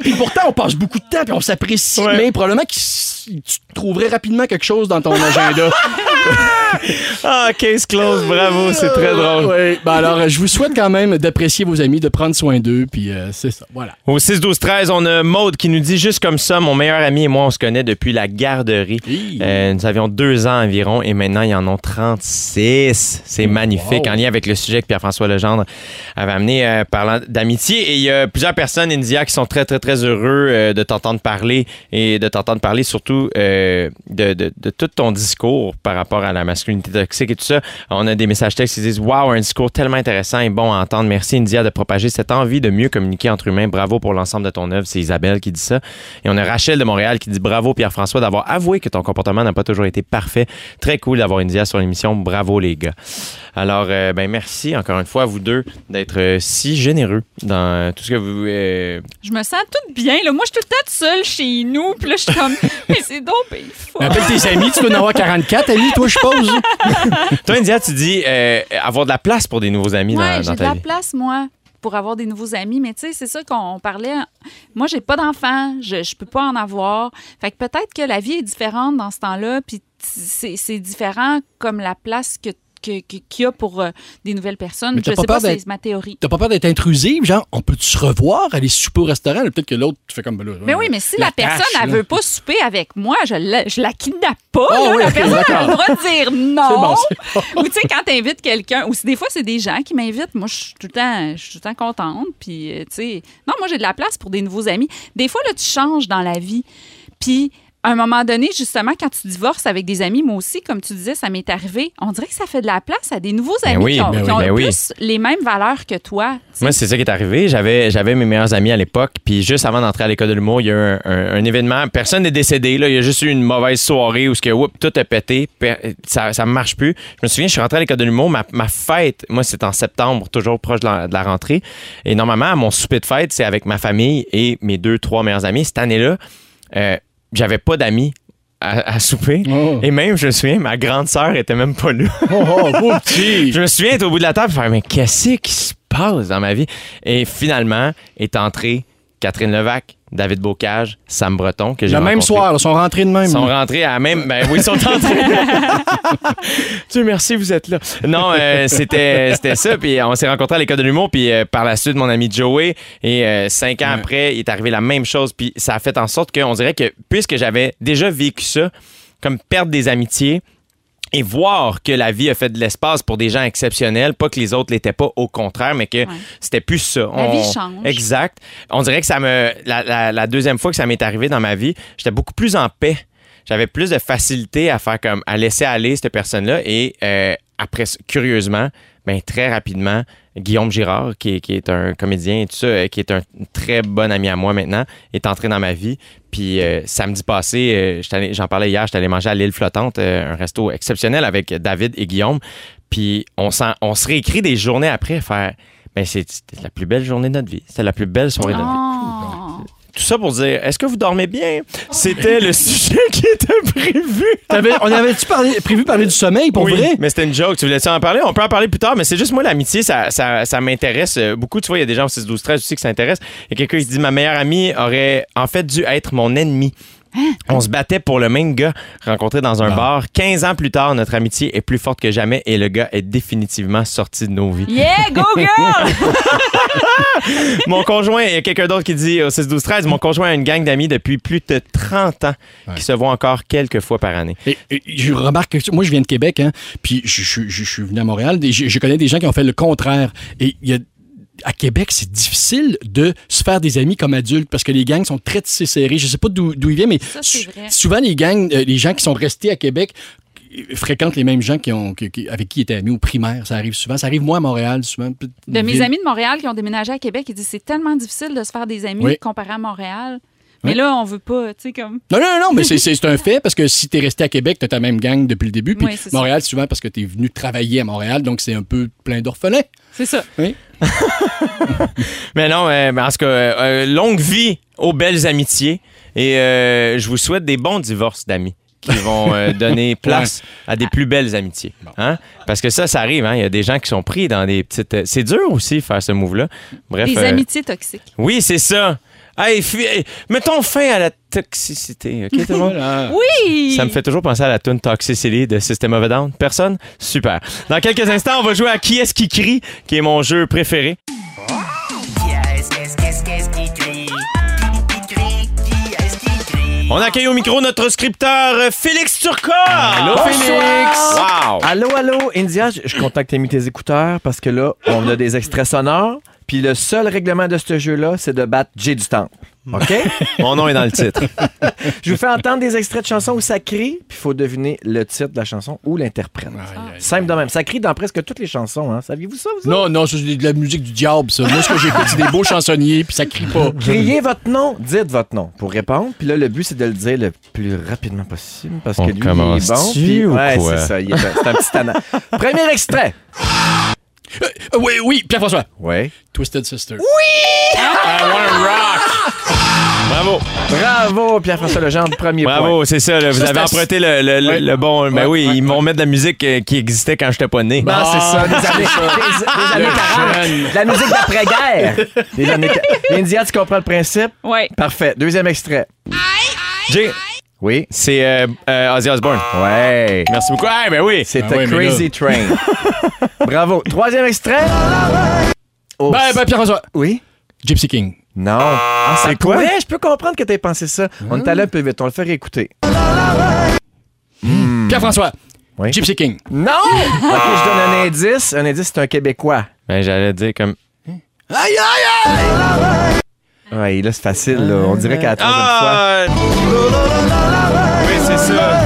Puis pourtant, on passe beaucoup de temps, puis on s'apprécie, Ouais. mais probablement que tu trouverais rapidement quelque chose dans ton agenda. [laughs] Ah, case close, bravo, c'est très drôle. Oui. Ben alors, euh, je vous souhaite quand même d'apprécier vos amis, de prendre soin d'eux, puis euh, c'est ça. Voilà. Au 6 12 13, on a Maude qui nous dit juste comme ça, mon meilleur ami et moi on se connaît depuis la garderie. Euh, nous avions deux ans environ et maintenant ils en ont 36. C'est magnifique Wow. en lien avec le sujet que Pierre-François Legendre avait amené euh, parlant d'amitié. Et il y a plusieurs personnes, India, qui sont très très très heureux euh, de t'entendre parler et de t'entendre parler surtout euh, de, de- de tout ton discours par rapport à la masculinité toxique et tout ça. On a des messages textes qui disent Waouh, un discours tellement intéressant et bon à entendre. Merci India de propager cette envie de mieux communiquer entre humains. Bravo pour l'ensemble de ton œuvre. C'est Isabelle qui dit ça. Et on a Rachel de Montréal qui dit Bravo Pierre-François d'avoir avoué que ton comportement n'a pas toujours été parfait. Très cool d'avoir India sur l'émission. Bravo les gars. Alors, euh, ben merci encore une fois à vous deux d'être euh, si généreux dans euh, tout ce que vous. euh, Je me sens toute bien. Là. Moi, je suis tout le temps toute seule chez nous. Puis là, je suis comme, [laughs] mais c'est donc bien fort. Appelle tes amis, tu dois en avoir 44 amis, toi, je suppose. [laughs] Toi, India, tu dis euh, avoir de la place pour des nouveaux amis Ouais, dans, j'ai dans de ta la vie. place, moi, pour avoir des nouveaux amis. Mais tu sais, c'est ça qu'on parlait. Moi, j'ai pas d'enfants. Je, je peux pas en avoir. Fait que peut-être que la vie est différente dans ce temps-là. Puis c'est différent comme la place que- qu'il y a pour euh, des nouvelles personnes. Je pas sais pas, peur d'être- c'est ma théorie. T'as pas peur d'être intrusive, genre, on peut se revoir, aller souper au restaurant? Peut-être que l'autre, tu fais comme. ben là, Mais oui, mais si la, personne, tâche, elle là. veut pas souper avec moi, je la, je la kidnappe pas. Ah là. oui, la personne a le droit de dire [laughs] non. Bon, bon. [laughs] Ou tu sais, quand t'invites quelqu'un, ou si des fois c'est des gens qui m'invitent, moi je suis tout le temps, tout le temps contente. Puis euh, tu sais, non, moi j'ai de la place pour des nouveaux amis. Des fois là, tu changes dans la vie. Puis à un moment donné, justement, quand tu divorces avec des amis, moi aussi, comme tu disais, ça m'est arrivé. On dirait que ça fait de la place à des nouveaux Ben amis oui, qui ont, ben qui oui, ont ben oui. les mêmes valeurs que toi. Moi, c'est ça qui est arrivé. J'avais, j'avais mes meilleurs amis à l'époque, puis juste avant d'entrer à l'école de l'humour, il y a eu un, un- un événement. Personne n'est décédé. Là. Il y a juste eu une mauvaise soirée où ce que, whoop, tout a pété. Ça, ça marche plus. Je me souviens, je suis rentré à l'école de l'humour. Ma, ma fête, moi, c'est en septembre, toujours proche de la, de la rentrée. Et normalement, mon souper de fête, c'est avec ma famille et mes deux, trois meilleurs amis. Cette année-là, euh, j'avais pas d'amis à, à souper. Oh. Et même, je me souviens, ma grande sœur était même pas là. Oh, oh, beau [laughs] petit. Je me souviens être au bout de la table et faire Mais qu'est-ce qui se passe dans ma vie? Et finalement est entré Catherine Levac, David Bocage, Sam Breton, que j'ai Le même soir, ils sont rentrés de même. Ils sont rentrés à la même. Ben oui, ils sont entrés. [laughs] Dieu merci, vous êtes là. Non, euh, c'était c'était ça. Puis on s'est rencontrés à l'école de l'humour. Puis euh, par la suite, mon ami Joey. Et euh, cinq ans Ouais. après, il est arrivé la même chose. Puis ça a fait en sorte qu'on dirait que puisque j'avais déjà vécu ça, comme perdre des amitiés, et voir que la vie a fait de l'espace pour des gens exceptionnels, pas que les autres l'étaient pas, au contraire, mais que Ouais. c'était plus ça. La vie change. Exact. On dirait que ça me. La, la- la deuxième fois que ça m'est arrivé dans ma vie, j'étais beaucoup plus en paix. J'avais plus de facilité à faire comme. à laisser aller cette personne-là. Et euh, après, curieusement, ben, très rapidement, Guillaume Girard, qui est, un comédien et tout ça, euh, qui est un très bon ami à moi maintenant, est entré dans ma vie. Puis euh, samedi passé, euh, j'en parlais hier, j'étais allé manger à l'île flottante, un resto exceptionnel avec David et Guillaume. Puis on, on se réécrit des journées après, faire. Ben, c'est- la plus belle journée de notre vie. C'était la plus belle soirée de notre vie. Tout ça pour dire, est-ce que vous dormez bien? C'était le [laughs] sujet qui était prévu. T'avais- on avait-tu parlé- prévu parler du sommeil, pour oui, vrai? mais c'était une joke. Tu voulais en parler? On peut en parler plus tard, mais c'est juste moi, l'amitié, ça, ça, ça m'intéresse euh, beaucoup. Tu vois, il y a des gens au 6 12 13 aussi qui s'intéressent. Il y a quelqu'un qui se dit, ma meilleure amie aurait en fait dû être mon ennemi. On se battait pour le même gars rencontré dans un bar. 15 ans plus tard, notre amitié est plus forte que jamais et le gars est définitivement sorti de nos vies. Yeah, go [laughs] girl! [laughs] Mon conjoint, il y a quelqu'un d'autre qui dit au 6 12 13 mon conjoint a une gang d'amis depuis plus de 30 ans qui se voient encore quelques fois par année. Et, et je remarque que moi, je viens de Québec, hein, puis je, je- je- je suis venu à Montréal. et je connais des gens qui ont fait le contraire. Et il y a à Québec, c'est difficile de se faire des amis comme adulte parce que les gangs sont très tissés serrés. Je sais pas d'où ils viennent, mais Ça, souvent les gangs, euh, les gens qui sont restés à Québec euh, fréquentent les mêmes gens qui ont, qui- qui- avec qui ils étaient amis au primaire. Ça arrive souvent. Ça arrive moi à Montréal, souvent. De mes amis de Montréal qui ont déménagé à Québec, ils disent c'est tellement difficile de se faire des amis Oui. comparé à Montréal. Mais là, on veut pas, tu sais, comme. Non, non, non, mais c'est- un [laughs] fait parce que si tu es resté à Québec, tu as ta même gang depuis le début. Puis Oui, c'est ça. Montréal, c'est souvent parce que tu es venu travailler à Montréal, donc c'est un peu plein d'orphelins. C'est ça. Oui. [laughs] Mais non, euh, mais en tout cas, euh, longue vie aux belles amitiés et euh, je vous souhaite des bons divorces d'amis qui vont euh, [laughs] donner place à des plus belles amitiés. Hein? Parce que ça, ça arrive. hein? Il y a des gens qui sont pris dans des petites... C'est dur aussi faire ce move-là. Bref. Des euh, amitiés toxiques. Oui, c'est ça. Hey, mettons fin à la toxicité. OK, tout le monde? [laughs] Oui! Ça me fait toujours penser à la tune Toxicity de System of a Down. Personne? Super. Dans quelques instants, on va jouer à Qui est-ce qui crie, qui est mon jeu préféré. Qu'est-ce qu'est-ce qu'est-ce qu'est-ce qui crie Qui crie Qui est-ce qui crie On accueille au micro notre scripteur euh, Félix Turcot. Allô, Félix! Wow! Allô, allô, India, je, je contacte mis tes écouteurs parce que là, on a des extraits sonores. Puis le seul règlement de ce jeu-là, c'est de battre Jay du Temple. OK? [laughs] Mon nom est dans le titre. [laughs] je vous fais entendre des extraits de chansons où ça crie, puis il faut deviner le titre de la chanson ou l'interprète. Simple de même. Ça crie dans presque toutes les chansons. Hein. Saviez-vous ça, vous? Non, non, c'est de la musique du diable, ça. Moi, ce que j'écoute, c'est des beaux chansonniers, puis ça crie pas. Criez votre nom, dites votre nom pour répondre. Puis là, le but, c'est de le dire le plus rapidement possible parce On que lui, il est bon. puis- ou ouais, quoi? c'est ça. il est- C'est un petit tannant. [laughs] Premier extrait. Euh, oui, oui, Pierre-François. Ouais. Twisted Sister. Bravo. Bravo, Pierre-François Legendre, premier point. Bravo, c'est ça. là. Vous Ça, avez c'est emprunté le, le- le- Ouais. le bon. Ben Ouais, oui, ouais, ils m'ont mis de la musique euh, qui existait quand j'étais pas né. Ben, c'est ça, des années, des- des années 40. De la musique d'après-guerre. Des années... India, tu comprends le principe? Ouais. Parfait. Deuxième extrait. Jay, Oui. c'est euh, euh, Ozzy Osbourne. Ouais. Merci beaucoup. Ah, ben oui. C'était Ah ouais, mais Crazy Train. Bravo. Troisième extrait. Oh, Ben, ben, Pierre-François. oui? Gypsy King. Non. Ah, c'est quoi? pourrait, Je peux comprendre que t'aies pensé ça. On est allé un peu vite. On le fait réécouter. Pierre-François. Oui. Gypsy King. Non! OK, je donne un indice. Un indice, c'est un Québécois. Ben, j'allais dire comme. Aïe, aïe, aïe! Ouais, là, c'est facile. Là. On dirait qu'à la troisième fois. Ah! Oui, c'est ça.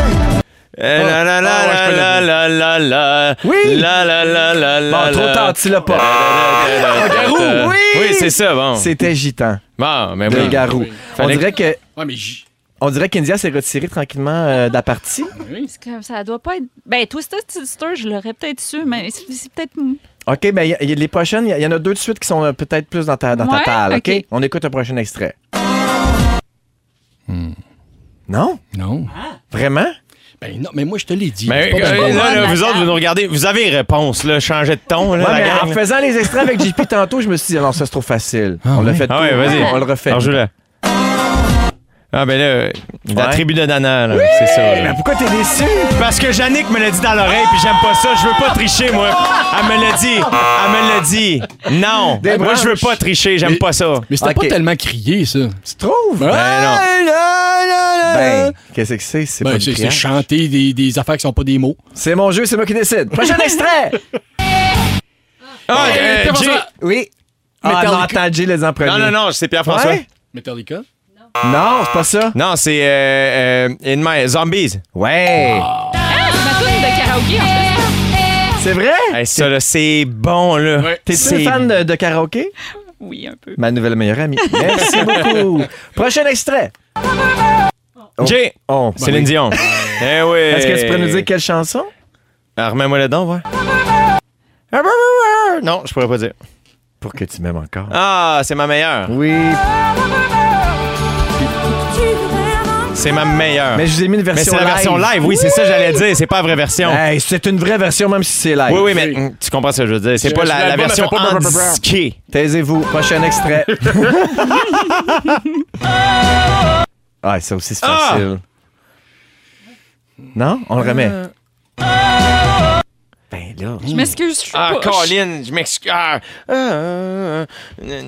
Eh, la, la, la, Ah, la, la, la, la, Oui. La, la, la, la, la, Bon, trop tard, tu l'as pas. Ah, Garou, oui. Oui, c'est ça, bon. C'était gitan. Bon, mais Le oui. garou. On Fallait- dirait que. Ouais, mais j- On dirait qu'India s'est retiré tranquillement euh, de la partie. Parce que ça doit pas être. Ben, Twisted Sister, je l'aurais peut-être su, mais c'est c'est peut-être. OK, ben y y les prochaines, il y, y en a deux de suite qui sont euh, peut-être plus dans ta, dans ta Ouais, table. OK? OK. On écoute un prochain extrait. Non? Non. Vraiment? Ben non, mais moi, je te l'ai dit. Mais pas euh, là, là, vous autres, vous nous regardez, vous avez une réponse, là, changez de ton, là, Ouais, la mais gang. en faisant les extraits avec JP tantôt, je me suis dit, non, ça c'est trop facile. Ah on l'a fait Ah ouais, tout. vas-y. On le refait. Alors. Ah, ben là, la Ouais. tribu de Dana, là, c'est ça. là. Mais pourquoi t'es déçu? Parce que Yannick me l'a dit dans l'oreille, puis j'aime pas ça. Je veux pas tricher, moi. Elle me l'a dit. Elle me l'a dit. Non. Des moi, je veux pas tricher. J'aime Mais- pas ça. Mais c'était pas tellement crié, ça. Tu trouves? Ben non. Ben, qu'est-ce que c'est? C'est Ben, pas c'est chanter des, des affaires qui sont pas des mots. C'est mon jeu, c'est moi qui décide. Prochain extrait! Ah, euh. Jay- Oui. Ah, Metallica. non, attends, Jay les en premier. Non, non, non, c'est Pierre-François. Ouais? Metallica. Non, c'est pas ça. Non, c'est euh, euh, In My Zombies. Ouais. Ah, c'est ma tune de karaoké, en fait. C'est vrai? Hey, ça, là, c'est bon, là. Ouais. T'es-tu C'est- fan de, de karaoké? Oui, un peu. Ma nouvelle meilleure amie. Merci [laughs] beaucoup. Prochain extrait. Oh. Jay, Oh, Céline Dion. [laughs] Eh oui. Est-ce que tu pourrais nous dire quelle chanson? Ah, Remets-moi le don, ouais. Non, je pourrais pas dire. Pour que tu m'aimes encore. Ah, c'est ma meilleure. Oui, C'est ma meilleure. mais je vous ai mis une Mais version c'est la live. version live, oui, c'est ça que j'allais dire. C'est pas la vraie version. Hey, c'est une vraie version, même si c'est live. Oui, oui, mais mm, tu comprends ce que je veux dire. C'est pas la, la version handskée. Taisez-vous. Prochain extrait. [laughs] Ah, ça aussi, c'est Ah! facile. Non? On le remet. Ben là. Je m'excuse, je suis Ah, pas. Colin, je m'excuse. Ah, ah,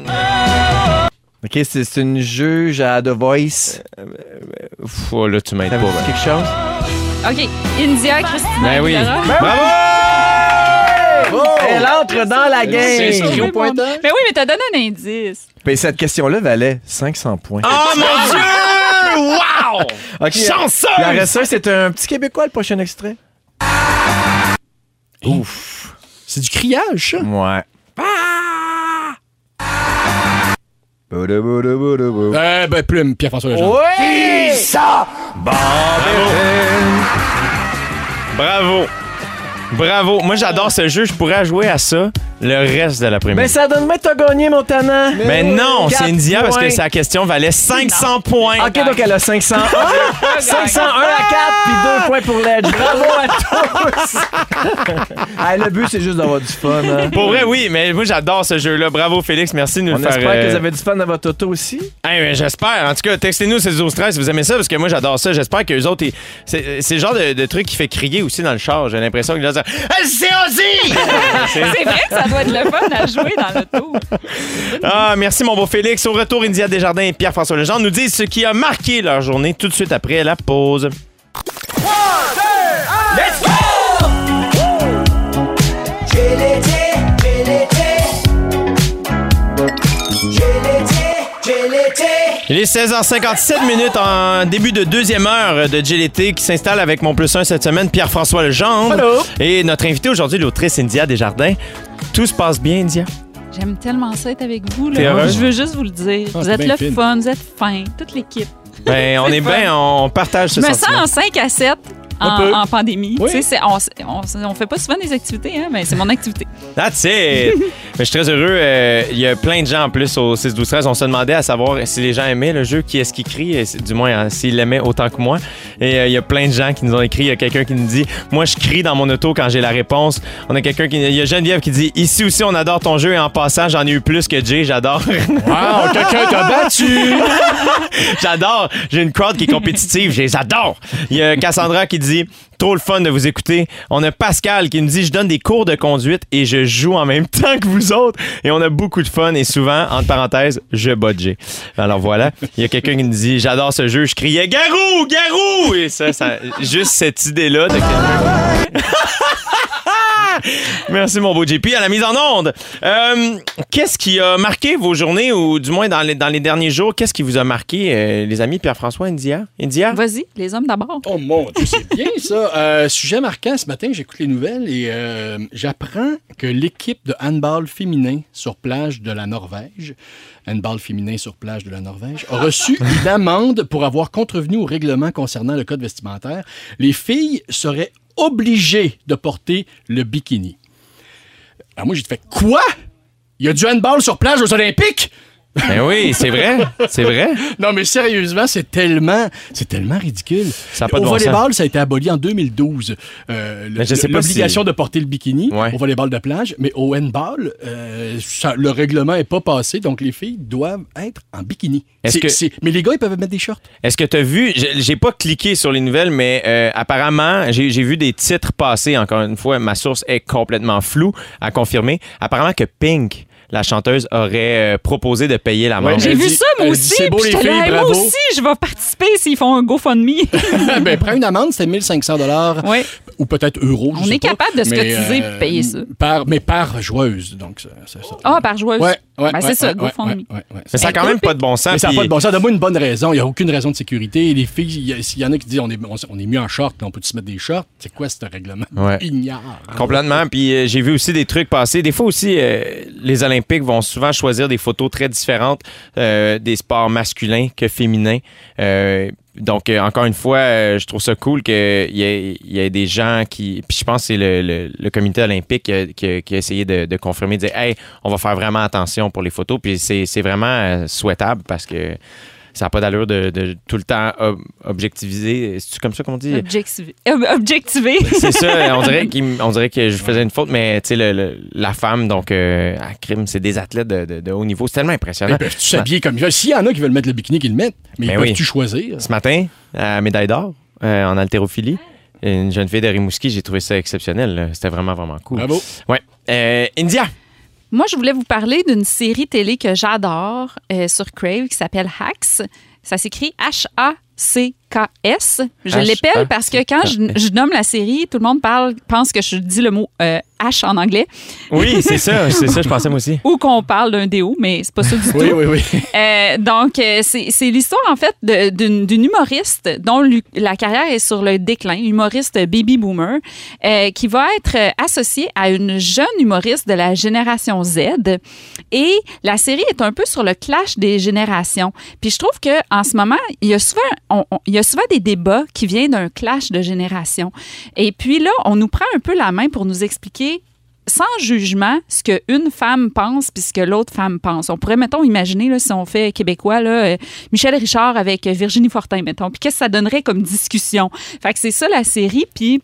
ah, OK, c'est c'est une juge à The Voice. Pff, oh, là, tu m'aides pas. ben. quelque chose? OK. India, Christina Ben oui. Bravo! Elle entre dans la C'est game. au pointeur. Mais oui, mais t'as donné un indice. Ben, cette question-là valait 500 points. Oh mon Dieu! Wow! [laughs] OK. Chanceuse! Reste c'est un petit Québécois, le prochain extrait. Ouf. C'est du criage, ça? Ouais. Boudou-boudou-boudou-boudou. Euh, ben, plume, Pierre-François Legendre. Oui! Bravo! Bravo! Moi, j'adore ce jeu. Je pourrais jouer à ça le reste de Ben, l'après-midi. ça donne même t'as gagné, mon tannant. Mais non, Quatre c'est India parce que sa question valait 500 points. OK, donc elle a 501. 501 [laughs] à 4, puis 2 points pour Ledge. Bravo à tous! [laughs] Ah, le but, c'est juste d'avoir du fun. hein. Pour vrai, oui, mais moi, j'adore ce jeu-là. Bravo, Félix. Merci de nous On le faire. espère que euh, vous avez du fun dans votre auto aussi. Hey, mais j'espère. En tout cas, textez-nous 16 au stress si vous aimez ça, parce que moi, j'adore ça. J'espère que les autres, ils- c'est le genre de, de truc qui fait crier aussi dans le char. J'ai l'impression que les gens disent C'est Ozzy! [laughs] C'est vrai que ça Ah, merci, mon beau Félix. Au retour, India Desjardins et Pierre-François Legendre nous disent ce qui a marqué leur journée tout de suite après la pause. Il est 16h57 minutes en début de deuxième heure de GLT qui s'installe avec mon plus un cette semaine, Pierre-François Legendre. Allô? Et notre invité aujourd'hui, l'autrice India Desjardins. Tout se passe bien, India? J'aime tellement ça être avec vous. Là. Je veux juste vous le dire. Ah, vous êtes le fine. fun, vous êtes fin, toute l'équipe. Ben, on est bien, on partage ce Je me sens en 5 à 7 Un peu. En, en pandémie. Oui. Tu sais, c'est- on, on, on fait pas souvent des activités, hein, mais c'est mon activité. [laughs] That's it! [laughs] Mais je suis très heureux. euh, Il y a plein de gens en plus au 6 12 13 On se demandait à savoir si les gens aimaient le jeu, qui est-ce qui crie, et du moins hein, s'ils l'aimaient autant que moi. Et euh, il y a plein de gens qui nous ont écrit. Il y a quelqu'un qui nous dit Moi, je crie dans mon auto quand j'ai la réponse. On a quelqu'un qui. Il y a Geneviève qui dit Ici aussi, on adore ton jeu et en passant, j'en ai eu plus que Jay. J'adore. [laughs] Wow, quelqu'un t'a battu! J'adore. J'ai une crowd qui est compétitive. Je les adore. Il y a Cassandra qui dit Trop le fun de vous écouter. On a Pascal qui nous dit Je donne des cours de conduite et je joue en même [laughs] temps que vous autres. Et on a beaucoup de fun et souvent, entre parenthèses, je budget. Alors voilà. Il y a quelqu'un qui nous dit J'adore ce jeu. Je criais Garou, Garou Et ça, ça juste cette idée-là de quelqu'un. [laughs] Merci, mon beau JP. À la mise en onde, Euh, qu'est-ce qui a marqué vos journées, ou du moins dans les, dans les derniers jours, qu'est-ce qui vous a marqué, euh, les amis Pierre-François, India? India? Vas-y, les hommes d'abord. Oh mon Dieu, c'est bien ça. Euh, sujet marquant, ce matin, j'écoute les nouvelles et euh, j'apprends que l'équipe de handball féminin sur plage de la Norvège, handball féminin sur plage de la Norvège, a reçu [laughs] une amende pour avoir contrevenu au règlement concernant le code vestimentaire. Les filles seraient obligées de porter le bikini. Alors moi, j'ai fait quoi? Il y a du handball sur plage aux Olympiques? Ben oui, c'est vrai. C'est vrai. Non, mais sérieusement, c'est tellement, c'est tellement ridicule. Ça a pas de Au bon volleyball, ça a été aboli en 2012. Euh, L'obligation si- de porter le bikini Ouais. au volleyball de plage, mais au handball, euh, ça- le règlement est pas passé, donc les filles doivent être en bikini. Est-ce que- Mais les gars, ils peuvent mettre des shorts. Est-ce que tu as vu, j'ai pas cliqué sur les nouvelles, mais euh, apparemment, j'ai j'ai vu des titres passer. Encore une fois, ma source est complètement floue à confirmer. Apparemment que Pink, la chanteuse, aurait euh, proposé de payer l'amende. Ouais, J'ai vu dit- ça, moi aussi. c'est beau, puis les là, filles, moi aussi, je vais participer s'ils font un GoFundMe. [laughs] [laughs] ben, prends une amende, c'est 1500 dollars oui. Ou peut-être euros. je On sais est pas. capable de se Mais, cotiser puis payer ça. Par, mais par joueuse, donc c'est ça. Ah, par joueuse? Ouais, ouais, Ben, c'est ouais, ça, GoFundMe. ouais, ouais, ouais. Mais ça a quand même pas de bon sens. Mais ça n'a pas de bon sens. Donne-moi une bonne raison. Il n'y a aucune raison de sécurité. Les filles, y, s'il y en a qui disent on est, on, est mieux en short, on peut se mettre des shorts? C'est quoi ce règlement? Ouais. [laughs] Ignare. Complètement. Puis euh, j'ai vu aussi des trucs passer. Des fois aussi, euh, les Olympiques vont souvent choisir des photos très différentes euh, des sports masculins que féminins. Euh, donc, euh, encore une fois, euh, je trouve ça cool qu'il y, y ait des gens qui. Puis je pense que c'est le, le- le comité olympique qui a, qui a- qui a essayé de, de confirmer, de dire Hey, on va faire vraiment attention pour les photos. Puis c'est c'est vraiment euh, souhaitable parce que ça n'a pas d'allure de, de tout le temps ob- objectiviser. C'est comme ça qu'on dit? Objectivé. Ob- objectivé. [laughs] C'est ça, on dirait, [laughs] on dirait que je faisais une faute, mais tu sais, le- le- la femme, donc, euh, à crime, c'est des athlètes de, de- de haut niveau. C'est tellement impressionnant. Ils peuvent-tu s'habiller comme ça? S'il y en a qui veulent mettre le bikini, qu'ils le mettent. Mais Ben ils oui. peuvent-tu choisir? Ce matin, à médaille d'or, euh, en haltérophilie, une jeune fille de Rimouski, j'ai trouvé ça exceptionnel. C'était vraiment, vraiment cool. Bravo. Ouais. Euh, India. Moi, je voulais vous parler d'une série télé que j'adore euh, sur Crave qui s'appelle Hacks. Ça s'écrit Je l'épelle parce que quand je, je nomme la série, tout le monde parle, pense que je dis le mot euh, H en anglais Oui, c'est ça, c'est ça, je pensais moi aussi. [laughs] ou qu'on parle d'un déo, mais c'est pas ça du Oui, tout. oui, oui. Euh, donc, euh, c'est l'histoire, en fait, d'une humoriste dont la carrière est sur le déclin, humoriste baby boomer, euh, qui va être associée à une jeune humoriste de la génération Z. Et la série est un peu sur le clash des générations. Puis je trouve que en ce moment, il y a souvent, on- on- il y a souvent des débats qui viennent d'un clash de générations. Et puis là, on nous prend un peu la main pour nous expliquer sans jugement ce qu'une femme pense puis ce que l'autre femme pense. On pourrait, mettons, imaginer, là, si on fait québécois, là, euh, Michel Richard avec Virginie Fortin, mettons. Puis qu'est-ce que ça donnerait comme discussion? Fait que c'est ça la série, puis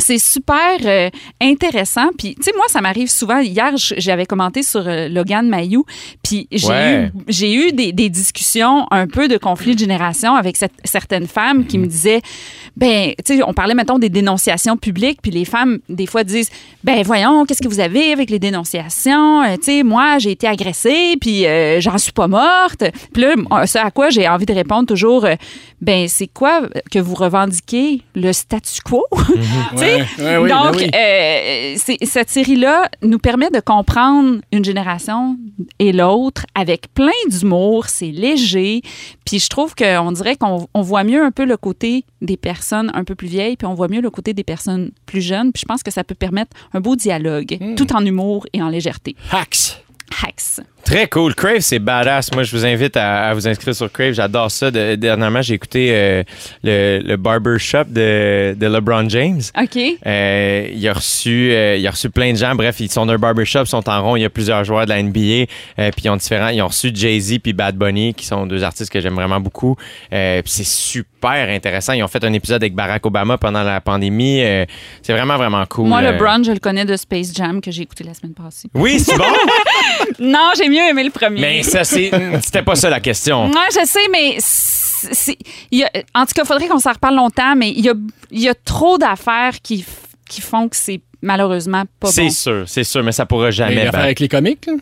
c'est super euh, intéressant. Puis, tu sais, moi, ça m'arrive souvent. Hier, j'avais commenté sur euh, Logan Mayou, puis j'ai Ouais. eu, j'ai eu des, des discussions un peu de conflit de génération avec cette- certaines femmes qui me disaient, ben, tu sais, on parlait, mettons, des dénonciations publiques, puis les femmes, des fois, disent, ben, voyons, qu'est-ce que vous avez avec les dénonciations? Euh, tu sais, moi, j'ai été agressée, puis j'en suis pas morte. Puis là, ce à quoi j'ai envie de répondre toujours, ben, c'est quoi que vous revendiquez? Le statu quo? [laughs] Tu sais, Ouais, ouais, oui, Donc, ben oui. euh, cette série-là nous permet de comprendre une génération et l'autre avec plein d'humour. C'est léger. Puis je trouve qu'on dirait qu'on on voit mieux un peu le côté des personnes un peu plus vieilles, puis on voit mieux le côté des personnes plus jeunes. Puis je pense que ça peut permettre un beau dialogue, Hmm. tout en humour et en légèreté. Hacks. Hacks. Très cool. Crave, c'est badass. Moi, je vous invite à, à vous inscrire sur Crave. J'adore ça. De- dernièrement, j'ai écouté euh, le, le barbershop de, de LeBron James. OK. Euh, il, a reçu, euh, il a reçu plein de gens. Bref, ils sont d'un barbershop, ils sont en rond. Il y a plusieurs joueurs de la NBA. puis ils ont différents. Ils ont reçu Jay-Z puis Bad Bunny, qui sont deux artistes que j'aime vraiment beaucoup. Puis c'est super intéressant. Ils ont fait un épisode avec Barack Obama pendant la pandémie. C'est vraiment, vraiment cool. Moi, LeBron, je le connais de Space Jam que j'ai écouté la semaine passée. Oui, c'est bon? [laughs] Non, j'ai mieux aimé le premier. mais ça, c'est, c'était pas ça la question. Ouais, je sais, mais c'est- c'est- il y a- en tout cas, il faudrait qu'on s'en reparle longtemps, mais il y a, il y a trop d'affaires qui, qui font que c'est malheureusement pas C'est bon. sûr, c'est sûr, mais ça pourra Mais jamais. l'affaire battre. avec les comiques, là?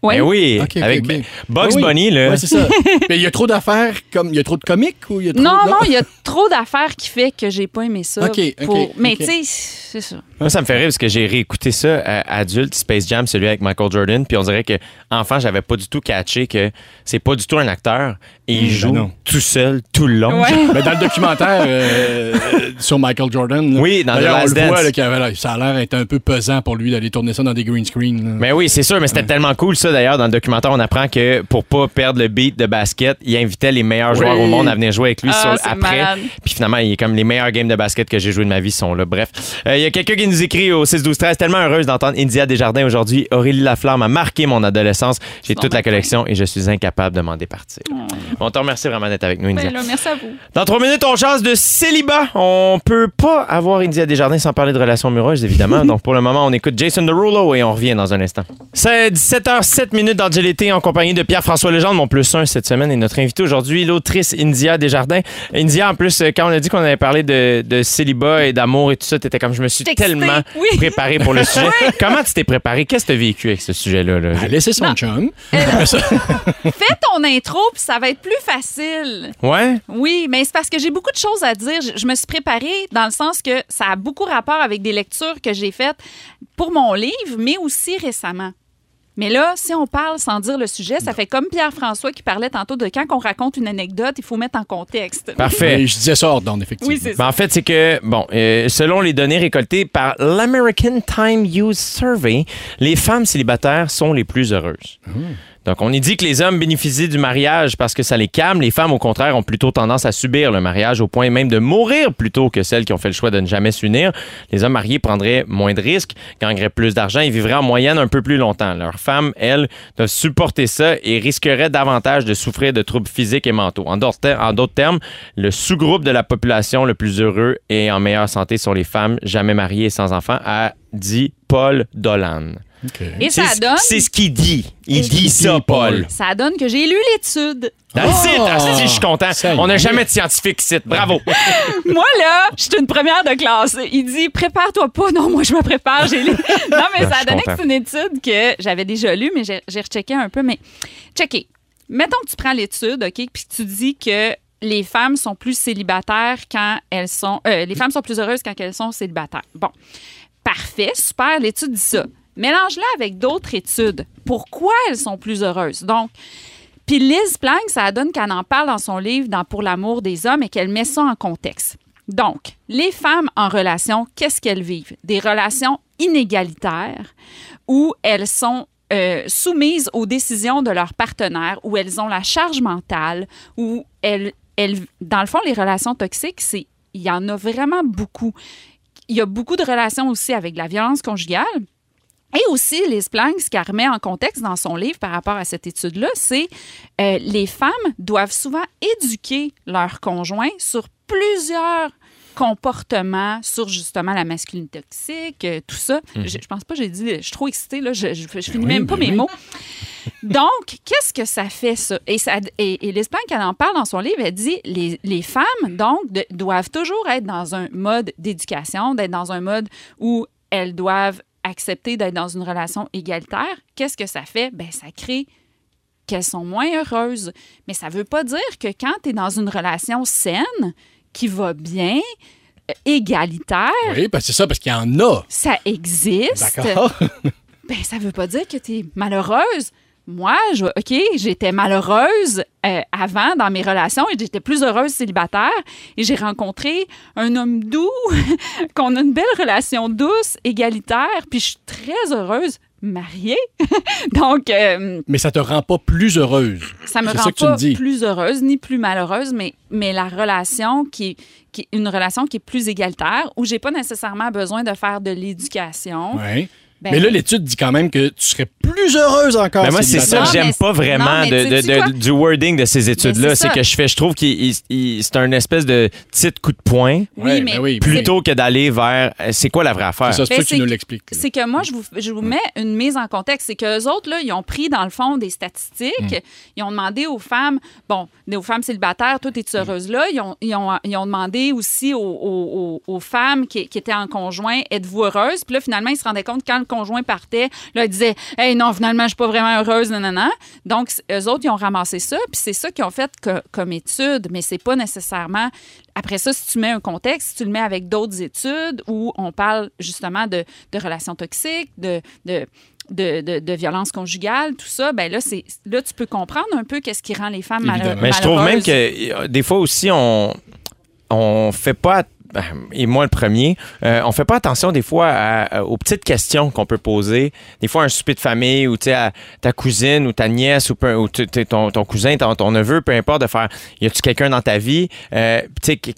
Ouais. Ben oui, avec Bugs oui. Bunny, là. Ouais, c'est ça. [laughs] Mais il y a trop d'affaires, comme il y a trop de comiques ou il y a trop Non, non, il y a trop d'affaires qui fait que j'ai pas aimé ça. Ok, ok, pour- Mais tu sais, c'est ça. Moi, ça me fait rire parce que j'ai réécouté ça euh, adulte, Space Jam, celui avec Michael Jordan, puis on dirait que enfant, j'avais pas du tout catché que c'est pas du tout un acteur et il joue ben non. tout seul tout le long. Ouais. Mais dans le documentaire euh, euh, sur Michael Jordan, là, Oui, dans The d'ailleurs, Last on le voit Dance. là, avait l'air- ça a l'air d'être un peu pesant pour lui d'aller tourner ça dans des green screens. là. Mais oui, c'est sûr, mais c'était tellement cool ça d'ailleurs dans le documentaire, on apprend que pour pas perdre le beat de basket, il invitait les meilleurs joueurs au monde à venir jouer avec lui Ah, sur- après. malade. Puis finalement, il est comme les meilleurs games de basket que j'ai joué de ma vie sont là. Bref, Euh, il y a quelqu'un qui nous écrit au 6 12 13 tellement heureuse d'entendre India Desjardins aujourd'hui. Aurélie Laflamme a marqué mon adolescence. J'ai toute la collection et je suis incapable de m'en départir. On te remercie vraiment d'être avec nous, India. Ben là, merci à vous. Dans trois minutes, on change de célibat. On peut pas avoir India Desjardins sans parler de relations amoureuses, évidemment. [laughs] Donc, pour le moment, on écoute Jason Derulo et on revient dans un instant. C'est 17h07 minutes dans GLT en compagnie de Pierre-François Legendre, mon plus un cette semaine, et notre invité aujourd'hui, l'autrice India Desjardins. India, en plus, quand on a dit qu'on avait parlé de, de célibat et d'amour et tout ça, t'étais comme, je me suis J'étais oui. préparé pour le [laughs] sujet. Comment tu t'es préparé? Qu'est-ce que tu as vécu avec ce sujet-là? là? A laissé son Non. chum. [laughs] Fais ton intro, puis ça va être plus facile. Ouais? Oui, mais c'est parce que j'ai beaucoup de choses à dire. Je, je me suis préparée dans le sens que ça a beaucoup rapport avec des lectures que j'ai faites pour mon livre, mais aussi récemment. Mais là, si on parle sans dire le sujet, ça fait comme Pierre-François qui parlait tantôt de quand on raconte une anecdote, il faut mettre en contexte. Parfait. Je disais ça hors d'onde, effectivement. Oui, c'est Ben, ça. en fait, c'est que, bon, euh, selon les données récoltées par l'American Time Use Survey, les femmes célibataires sont les plus heureuses. Donc, Donc, on y dit que les hommes bénéficient du mariage parce que ça les calme. Les femmes, au contraire, ont plutôt tendance à subir le mariage au point même de mourir plutôt que celles qui ont fait le choix de ne jamais s'unir. Les hommes mariés prendraient moins de risques, gagneraient plus d'argent et vivraient en moyenne un peu plus longtemps. Leurs femmes, elles, doivent supporter ça et risqueraient davantage de souffrir de troubles physiques et mentaux. En d'autres termes, le sous-groupe de la population le plus heureux et en meilleure santé sont les femmes jamais mariées et sans enfants, a dit Paul Dolan. Et ça C'est- donne, C'est ce qu'il dit. Il dit ça, Paul. ça donne que j'ai lu l'étude. Site, ah, si, je suis content. On n'a jamais de scientifique ici. Bravo. [laughs] Moi, là, je suis une première de classe. Il dit, prépare-toi pas. Non, moi, je me prépare. J'ai lu. [laughs] Non, mais ça a donné content. que c'est une étude que j'avais déjà lue, mais j'ai j'ai rechecké un peu. Mais, checké. Mettons que tu prends l'étude, OK, puis tu dis que les femmes sont plus célibataires quand elles sont. euh, les femmes sont plus heureuses quand elles sont célibataires. Bon. Parfait, super, l'étude dit ça. Mélange-la avec d'autres études. Pourquoi elles sont plus heureuses? Donc, puis Liz Plank, ça donne qu'elle en parle dans son livre dans Pour l'amour des hommes et qu'elle met ça en contexte. Donc, les femmes en relation, qu'est-ce qu'elles vivent? Des relations inégalitaires où elles sont euh, soumises aux décisions de leur partenaire, où elles ont la charge mentale, où elles, elles dans le fond, les relations toxiques, c'est il y en a vraiment beaucoup. Il y a beaucoup de relations aussi avec la violence conjugale. Et aussi, Liz Plank, ce qu'elle remet en contexte dans son livre par rapport à cette étude-là, c'est euh, les femmes doivent souvent éduquer leur conjoint sur plusieurs comportements, sur justement la masculinité toxique, euh, tout ça. Je, je pense pas, j'ai dit, je suis trop excitée, là, je, je, je finis oui, même pas mes mots. Donc, qu'est-ce que ça fait, ça? Et, ça, et, elle en parle dans son livre, elle dit les, les femmes, donc, de- doivent toujours être dans un mode d'éducation, d'être dans un mode où elles doivent accepter d'être dans une relation égalitaire. Qu'est-ce que ça fait? Ben, ça crée qu'elles sont moins heureuses. Mais ça veut pas dire que quand tu es dans une relation saine, qui va bien, euh, égalitaire, Oui, parce que c'est ça, parce qu'il y en a. ça existe D'accord? [laughs] ben ça veut pas dire que tu es malheureuse. Moi, je, OK, j'étais malheureuse euh, avant dans mes relations et j'étais plus heureuse célibataire. Et j'ai rencontré un homme doux, [laughs] qu'on a une belle relation douce, égalitaire, puis je suis très heureuse mariée. [laughs] Donc, euh, Mais ça te rend pas plus heureuse. ça me rend ça pas plus heureuse ni plus malheureuse, mais, mais la relation qui, est- qui est une relation qui est plus égalitaire, où j'ai pas nécessairement besoin de faire de l'éducation. Ouais. Ben, mais là, l'étude dit quand même que tu serais plus heureuse encore. Mais moi, c'est ça que j'aime pas vraiment non, de, du wording de ces études-là. c'est que je fais, je trouve que c'est un espèce de petit coup de poing Ouais, Oui, mais ben oui, plutôt que d'aller vers euh, c'est quoi la vraie affaire? C'est ça, c'est Ben, nous que- l'expliques. là. C'est que moi, je vous, je vous mets une mise en contexte. C'est qu'eux autres, là, ils ont pris, dans le fond, des statistiques. Mm. Ils ont demandé aux femmes, bon, aux femmes célibataires, toi, es-tu heureuse là? Ils ont, ils ont, ils ont demandé aussi aux, aux- aux- aux femmes qui, qui étaient en conjoint, êtes-vous heureuse? Puis là, finalement, ils se rendaient compte que quand le conjoint partait, là, ils disaient, hey, non, finalement, je suis pas vraiment heureuse, non, non, non. Donc, eux autres, ils ont ramassé ça. Puis c'est ça qu'ils ont fait co- comme étude, mais c'est pas nécessairement. Après ça, si tu mets un contexte, si tu le mets avec d'autres études où on parle justement de, de relations toxiques, de, de, de, de, de violence conjugale, tout ça, ben là, c'est là, tu peux comprendre un peu qu'est-ce qui rend les femmes malheureuses. Mais je trouve même que euh, des fois aussi, on on fait pas et moi le premier, euh, on fait pas attention des fois à- à- aux petites questions qu'on peut poser. Des fois, un souper de famille ou à ta cousine ou ta nièce ou, ou ton, ton cousin, ton, ton neveu, peu importe, de faire y a-tu quelqu'un dans ta vie? Euh,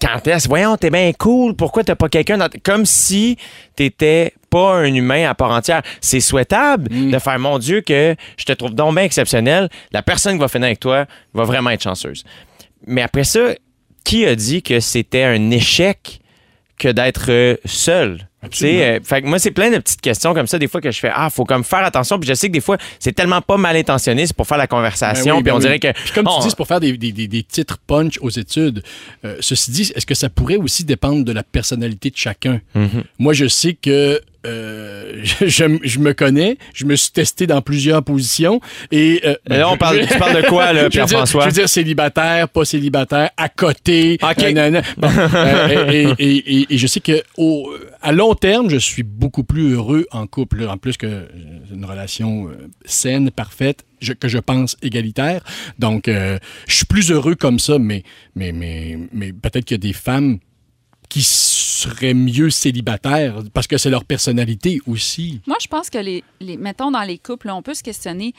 quand est-ce Voyons, t'es bien cool, pourquoi t'as pas quelqu'un dans Comme si t'étais pas un humain à part entière. C'est souhaitable de faire mon Dieu que je te trouve donc bien exceptionnel. La personne qui va finir avec toi va vraiment être chanceuse. Mais après ça, qui a dit que c'était un échec que d'être euh, seul? Euh, fait que moi, c'est plein de petites questions comme ça, des fois, que je fais Ah, faut comme faire attention. Puis je sais que des fois, c'est tellement pas mal intentionné, c'est pour faire la conversation. Ben oui, puis ben on oui. dirait que. Puis comme on- tu dis, c'est pour faire des, des- des- des titres punch aux études. Euh, ceci dit, est-ce que ça pourrait aussi dépendre de la personnalité de chacun? Mhm. Moi, je sais que euh, [laughs] je, je- je me connais, je me suis testé dans plusieurs positions et... euh, Là, on parle, tu parles de quoi, [laughs] là, je veux, dire, Pierre-François? je veux dire célibataire, pas célibataire, à côté. OK. euh. Bon, euh, et, et- et- et je sais que au, à long terme, je suis beaucoup plus heureux en couple. En plus que euh, une relation euh, saine, parfaite, je- que je pense égalitaire. Donc, euh, je suis plus heureux comme ça, mais, mais, mais, mais peut-être qu'il y a des femmes qui seraient mieux célibataires parce que c'est leur personnalité aussi. Moi, je pense que les, mettons dans les couples, on peut se questionner.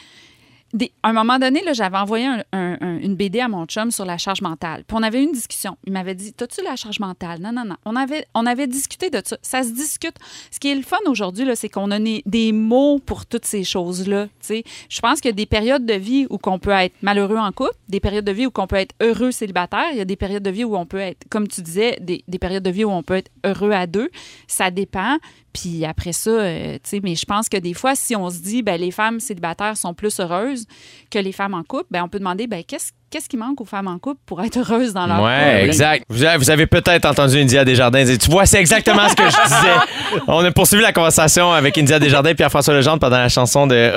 À un moment donné, j'avais envoyé un- un- un- une BD à mon chum sur la charge mentale. Puis on avait eu une discussion. Il m'avait dit T'as-tu la charge mentale? Non, non, non. On avait, discuté de ça. Ça se discute. Ce qui est le fun aujourd'hui, c'est qu'on a des mots pour toutes ces choses-là. Je pense qu'il y a des périodes de vie où on peut être malheureux en couple, des périodes de vie où on peut être heureux célibataire. Il y a des périodes de vie où on peut être, comme tu disais, des périodes de vie où on peut être heureux à deux. Ça dépend. Puis après ça, euh, tu sais, mais je pense que des fois, si on se dit, ben, les femmes célibataires sont plus heureuses que les femmes en couple, ben, on peut demander, ben, qu'est-ce qu'est-ce qui manque aux femmes en couple pour être heureuses dans leur Ouais, couple? exact. Vous avez, peut-être entendu India Desjardins dire, tu vois, c'est exactement ce que je disais. [laughs] On a poursuivi la conversation avec India Desjardins et Pierre-François Legendre pendant la chanson de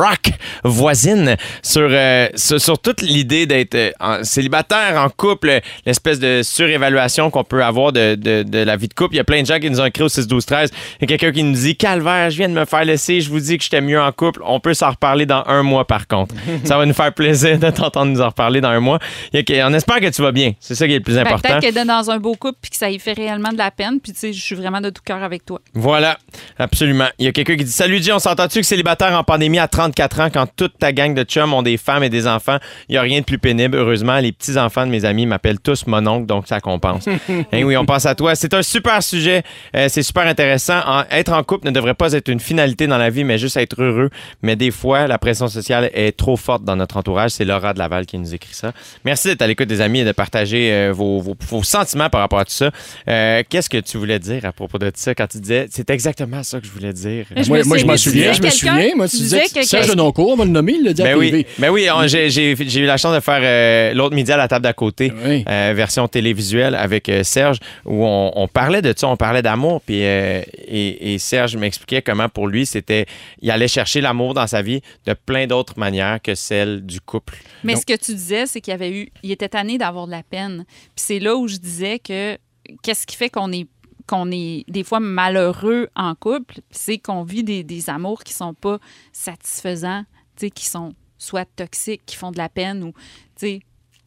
Rock voisine sur, euh, sur, sur toute l'idée d'être euh, célibataire, en couple, l'espèce de surévaluation qu'on peut avoir de, de, de la vie de couple. Il y a plein de gens qui nous ont écrit au 6 12 13 Il y a quelqu'un qui nous dit Calvaire, je viens de me faire laisser, je vous dis que j'étais mieux en couple. On peut s'en reparler dans un mois par contre. [laughs] Ça va nous faire plaisir de t'entendre nous en reparler dans un mois. On espère que tu vas bien. C'est ça qui est le plus Ben, important. Peut-être qu'elle est dans un beau couple puis que ça y fait réellement de la peine. Puis, tu sais, je suis vraiment de tout cœur avec toi. Voilà, absolument. Il y a quelqu'un qui dit Salut G, on s'entend-tu que célibataire en pandémie à 34 ans, quand toute ta gang de chums ont des femmes et des enfants, il n'y a rien de plus pénible. Heureusement, les petits-enfants de mes amis m'appellent tous mon oncle, donc ça compense. [laughs] Eh oui, on pense à toi. C'est un super sujet. Euh, c'est super intéressant. En- être en couple ne devrait pas être une finalité dans la vie, mais juste être heureux. Mais des fois, la pression sociale est trop forte dans notre entourage. C'est Laura de Laval qui nous écrit ça. Merci d'être à l'écoute des amis et de partager euh, vos, vos- vos sentiments par rapport à tout ça. Euh, Qu'est-ce que tu voulais dire à propos de ça quand tu disais c'est exactement ça que je voulais dire? Je moi, moi, je m'en souviens, je me souviens. Moi, tu disais que Serge Denoncourt, on va le nommer, il l'a dit à Ben oui, ben oui j'ai eu la chance de faire euh, l'autre midi à la table d'à côté, Oui. euh, version télévisuelle avec euh, Serge, où on, on parlait de ça, on parlait d'amour, puis euh, et, et Serge m'expliquait comment pour lui c'était, il allait chercher l'amour dans sa vie de plein d'autres manières que celle du couple. Mais Donc- ce que tu disais, c'est qu'il y avait eu, il était tanné d'avoir de la peine. Puis c'est là où je disais que qu'est-ce qui fait qu'on est qu'on est des fois malheureux en couple, c'est qu'on vit des, des amours qui sont pas satisfaisants, tu sais, qui sont soit toxiques, qui font de la peine ou, tu sais,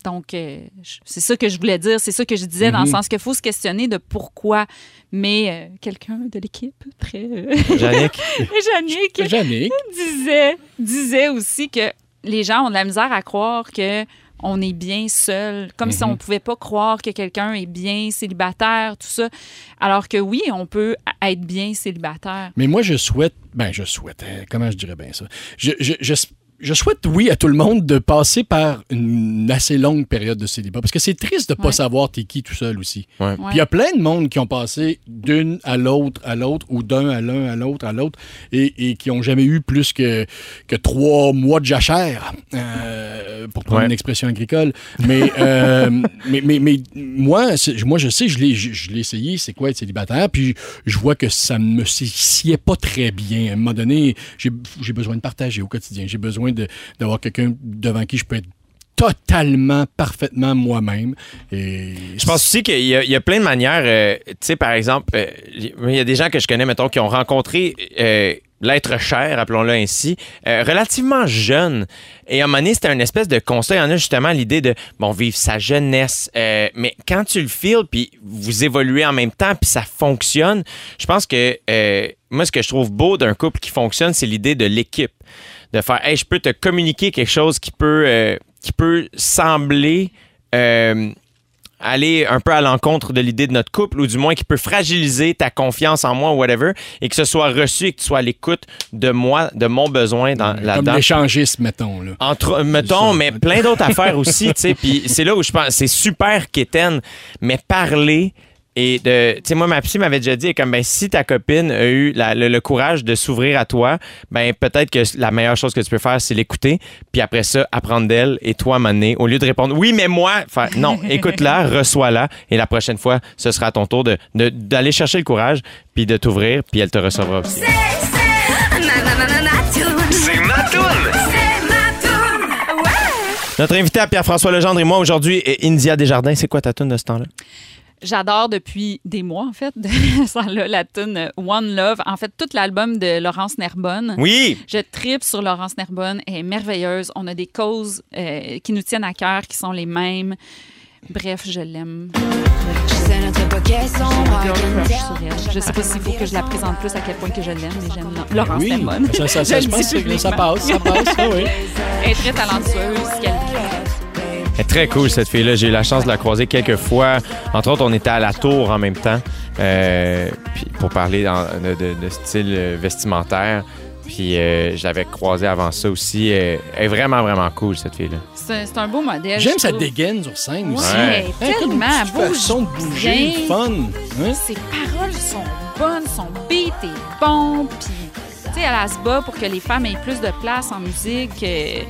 donc euh, c'est ça que je voulais dire, c'est ça que je disais dans le Mhm. sens qu'il faut se questionner de pourquoi. Mais euh, quelqu'un de l'équipe, très euh, [laughs] disait, disait aussi que les gens ont de la misère à croire que on est bien seul, comme si on pouvait pas croire que quelqu'un est bien célibataire, tout ça. Alors que oui, on peut être bien célibataire. Mais moi, je souhaite, ben, je souhaite, hein, comment je dirais bien ça? Je, je, je, je souhaite, oui, à tout le monde de passer par une assez longue période de célibat. Parce que c'est triste de pas Ouais. savoir t'es qui tout seul aussi. Ouais. Puis il y a plein de monde qui ont passé d'une à l'autre, à l'autre, ou d'un à l'un, à l'autre, à l'autre, et, et qui ont jamais eu plus que, que trois mois de jachère, euh, pour prendre Ouais. une expression agricole. Mais, euh, [laughs] mais, mais, mais moi, moi, je sais, je l'ai, je, je l'ai essayé, c'est quoi être célibataire, puis je vois que ça me sied pas très bien. À un moment donné, j'ai, j'ai besoin de partager au quotidien. J'ai besoin de, d'avoir quelqu'un devant qui je peux être totalement, parfaitement moi-même. Et Je pense aussi qu'il y, y a plein de manières. euh, tu sais, par exemple, euh, il y a des gens que je connais, mettons, qui ont rencontré euh, l'être cher, appelons-le ainsi, relativement jeune. Et à un moment donné, c'était une espèce de constat. Il y en a justement l'idée de, bon, vivre sa jeunesse. mais quand tu le feels, puis vous évoluez en même temps, puis ça fonctionne, je pense que moi, ce que je trouve beau d'un couple qui fonctionne, c'est l'idée de l'équipe. De faire, hey, je peux te communiquer quelque chose qui peut, euh, qui peut sembler. euh, aller un peu à l'encontre de l'idée de notre couple ou du moins qui peut fragiliser ta confiance en moi ou whatever et que ce soit reçu et que tu sois à l'écoute de moi, de mon besoin dans, comme là-dedans. l'échangiste, mettons. Là. Entre, mettons, mais plein d'autres affaires aussi, tu sais. Puis c'est là où je pense, c'est super quétaine, mais parler et de, tu sais, moi, ma psy m'avait déjà dit, comme, ben, si ta copine a eu la- le, le courage de s'ouvrir à toi, ben, peut-être que la meilleure chose que tu peux faire, c'est l'écouter, puis après ça, apprendre d'elle, et toi, m'amener, au lieu de répondre, oui, mais moi, faire, non, [laughs] écoute-la, reçois-la, et la prochaine fois, ce sera à ton tour de, de- d'aller chercher le courage, puis de t'ouvrir, puis elle te recevra aussi. C'est ma toune. Notre invité à Pierre-François Legendre et moi aujourd'hui est India Desjardins. C'est quoi ta tune de ce temps-là? J'adore depuis des mois, en fait, [laughs] ça, là, la tune One Love. En fait, tout l'album de Laurence Nerbonne. Oui! Je tripe sur Laurence Nerbonne. Elle est merveilleuse. On a des causes euh, qui nous tiennent à cœur, qui sont les mêmes. Bref, je l'aime. Je sais pas s'il faut que je la présente plus à quel point que je l'aime, mais j'aime Laurence Oui, Lemon. ça, ça, ça, [laughs] Je pense que ça passe, ça passe. oui. Elle est très talentueuse. qu'elle Elle est très cool, cette fille-là. J'ai eu la chance de la croiser quelques fois. Entre autres, on était à la tour en même temps euh, puis pour parler de, de- de style vestimentaire. Puis euh, je l'avais croisée avant ça aussi. Euh, Elle est vraiment, vraiment cool, cette fille-là. C'est c'est un beau modèle. J'aime sa dégaine sur scène aussi. Ouais, tellement bouge façon de bouger, fun. Hein? Ses paroles sont bonnes, son beat est bon, puis tu sais, elle, elle se bat pour que les femmes aient plus de place en musique. euh,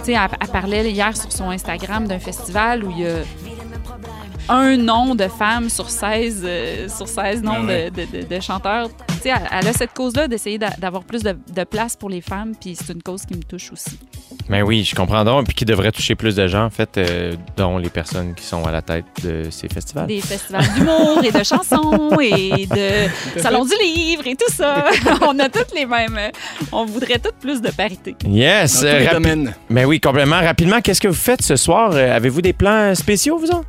tu sais, elle, parlait hier sur son Instagram d'un festival où il y a un nom de femme sur 16, euh, sur 16 noms Ah ouais. de, de- de- de chanteurs. Tu sais, elle, elle a cette cause-là d'essayer d'a- d'avoir plus de, de place pour les femmes, puis c'est une cause qui me touche aussi. Mais oui, je comprends donc. Puis qui devrait toucher plus de gens, en fait, euh, dont les personnes qui sont à la tête de ces festivals. Des festivals d'humour et de chansons et de [laughs] salon du livre et tout ça. [laughs] on a toutes les mêmes. euh, On voudrait toutes plus de parité. Yes! Dans tous euh, les rapi- domaines. Mais oui, complètement. Rapidement, qu'est-ce que vous faites ce soir? Avez-vous des plans spéciaux, vous autres?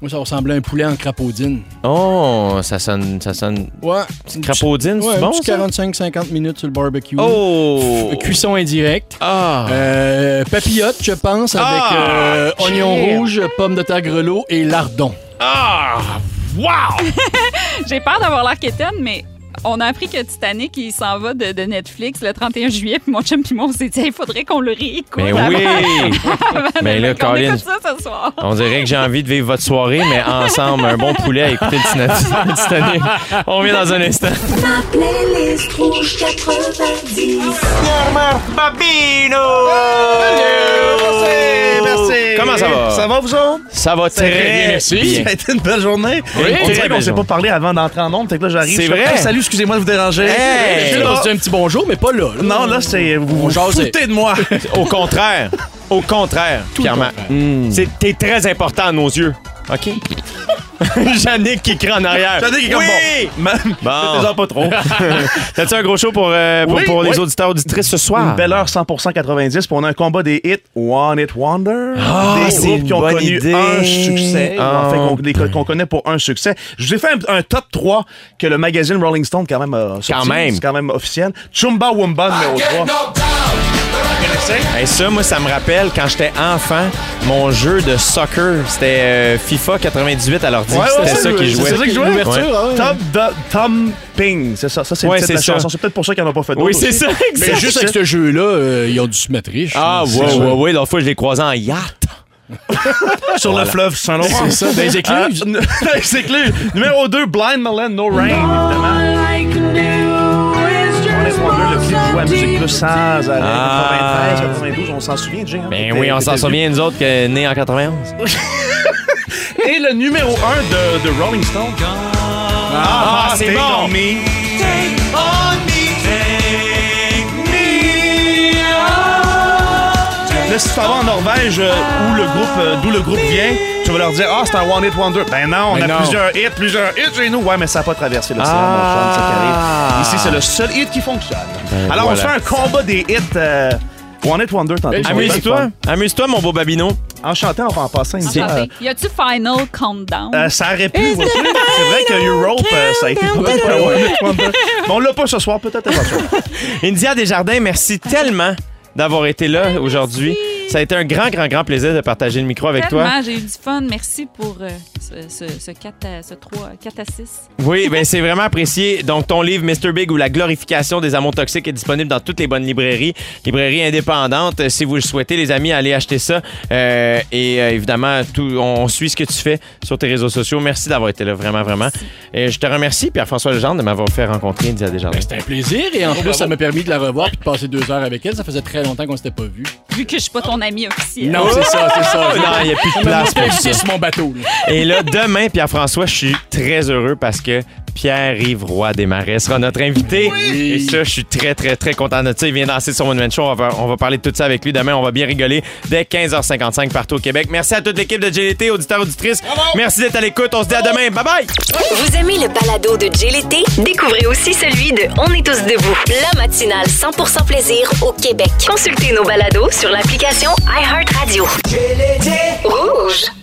Moi, ça ressemblait à un poulet en crapaudine. Oh, ça sonne, ça sonne. Ouais. Crapaudine, Ouais, c'est bon, petit ça? 45-50 minutes sur le barbecue. Oh! Cuisson indirect. Ah! Euh, papillote, je pense, avec Ah, euh, shit. oignon rouge, pommes de terre grelot et lardon. Ah! Wow! [laughs] J'ai peur d'avoir l'air quétaine, mais on a appris que Titanic, il s'en va de, de Netflix le 31 juillet. Puis mon chum puis moi, on s'est dit, il faudrait qu'on le réécoute. Mais avant- oui! Mais de- là, Colin- écoute ça ce soir. On dirait que j'ai envie de vivre votre soirée, mais ensemble, un bon poulet à écouter le Titanic. On revient dans un instant. Ma playlist rouge 90. Merci. Comment ça va? Ça va, vous autres? Ça va très bien, merci. Ça a été une belle journée. Oui, on dirait qu'on s'est pas parlé avant d'entrer en onde. Fait que là, j'arrive. C'est vrai? Hey, salut, excusez-moi de vous déranger. Hey! Je un petit bonjour, mais pas là. là. Non, là, c'est. Vous vous foutez de moi. [laughs] Au contraire. Au contraire, Tout le Pierre-Ma- contraire. Mm. C'est- T'es très important à nos yeux. OK? [laughs] Jannick qui crie en arrière. Jannick qui est comme oui! bon. Bon. Faites-en pas trop. [laughs] T'as-tu un gros show pour, euh, pour, Oui, pour les auditeurs auditrices ce soir? Une belle heure 100% 90 pour on a un combat des hits One Hit Wonder. Ah, des groupes qui ont connu idée. un succès. Ah. En fait, qu'on connaît pour un succès. Je vous ai fait un, un top 3 que le magazine Rolling Stone quand même a sorti. Quand même. C'est quand même officiel. Chumba Wumba numéro 3. Hey, ça, moi, ça me rappelle quand j'étais enfant, mon jeu de soccer, c'était euh, FIFA 98 à l'ordi. Ouais, ouais, c'était ça qui jouait. C'est ça qui jouait? L'ouverture, Ouais. ah. Tom, Do- Tom Ping, c'est ça. Ça, c'est Ouais, le titre de la c'est ça. chanson. C'est peut-être pour ça qu'ils n'en ont pas fait d'autres. Oui, c'est ça, Mais exact. juste avec ce jeu-là, euh, ils ont dû se mettre riches. Ah, ouais, ouais, ouais. L'autre fois, je l'ai croisé en yacht. [laughs] Sur le fleuve Saint-Laurent. C'est ça, les écluses. Ah, [laughs] les écluses. Numéro 2, Blind Melon, No Rain, évidemment. À Musique Plus sans arrêt. Ah. 93, 92, on s'en souvient, Jay. hein? Ben oui, on s'en souvient, nous autres, que nés en 91. vieux. [laughs] Et le numéro 1 de, de Rolling Stone. Ah, c'est Take bon. On me. Si tu t'en vas en Norvège, euh, où le groupe, euh, d'où le groupe vient, tu vas leur dire Ah, c'est un One Hit Wonder. Ben non, on Ben a non. plusieurs hits, plusieurs hits chez nous. Ouais, mais ça n'a pas traversé l'océan, Ah. mon chum, arrive. Ici, c'est le seul hit qui fonctionne. Alors, on Ben voilà. se fait un combat des hits euh, One Hit Wonder tantôt. Ben, Ça va être Amuse-toi. fun. Amuse-toi, mon beau babino. Enchanté, on va en passer une. Y a-tu Final Countdown? euh, ça aurait pu. C'est vrai que Europe, euh, ça a été un One Hit Wonder. Mais on l'a pas ce soir, peut-être pas. India Desjardins, merci tellement d'avoir été là aujourd'hui. Ça a été un grand, grand, grand plaisir de partager le micro avec toi. J'ai eu du fun. Merci pour euh, ce, ce, ce 4 à, ce 3, 4 à 6. Oui, ben c'est vraiment apprécié. Donc, ton livre Mr. Big ou la glorification des amours toxiques est disponible dans toutes les bonnes librairies, librairies indépendantes. Si vous le souhaitez, les amis, allez acheter ça. Euh, et euh, évidemment, tout, on suit ce que tu fais sur tes réseaux sociaux. Merci d'avoir été là, vraiment, vraiment. Et je te remercie, Pierre-François Legendre, de m'avoir fait rencontrer India Desjardins. Ben, C'était un plaisir et en plus, ça m'a permis de la revoir puis de passer deux heures avec elle. Ça faisait très longtemps qu'on s'était pas vu. Vu que je suis pas ton ami officiel. Non, c'est ça, c'est ça. Non, il n'y a plus de place pour ça. sur mon bateau. Et là, demain, Pierre-François, je suis très heureux parce que Pierre-Yves Roy Desmarais sera notre invité. Et ça, je suis très, très, très content de ça. Il vient danser sur One Man Show. On va, on va parler de tout ça avec lui demain. On va bien rigoler dès 15h55 partout au Québec. Merci à toute l'équipe de GLT, auditeurs, auditrices. Merci d'être à l'écoute. On se dit à demain. Bye bye! Vous aimez le balado de L'été? Découvrez aussi celui de On est tous debout, la matinale 100% plaisir au Québec. Consultez nos balados sur l'application iHeartRadio. Rouge.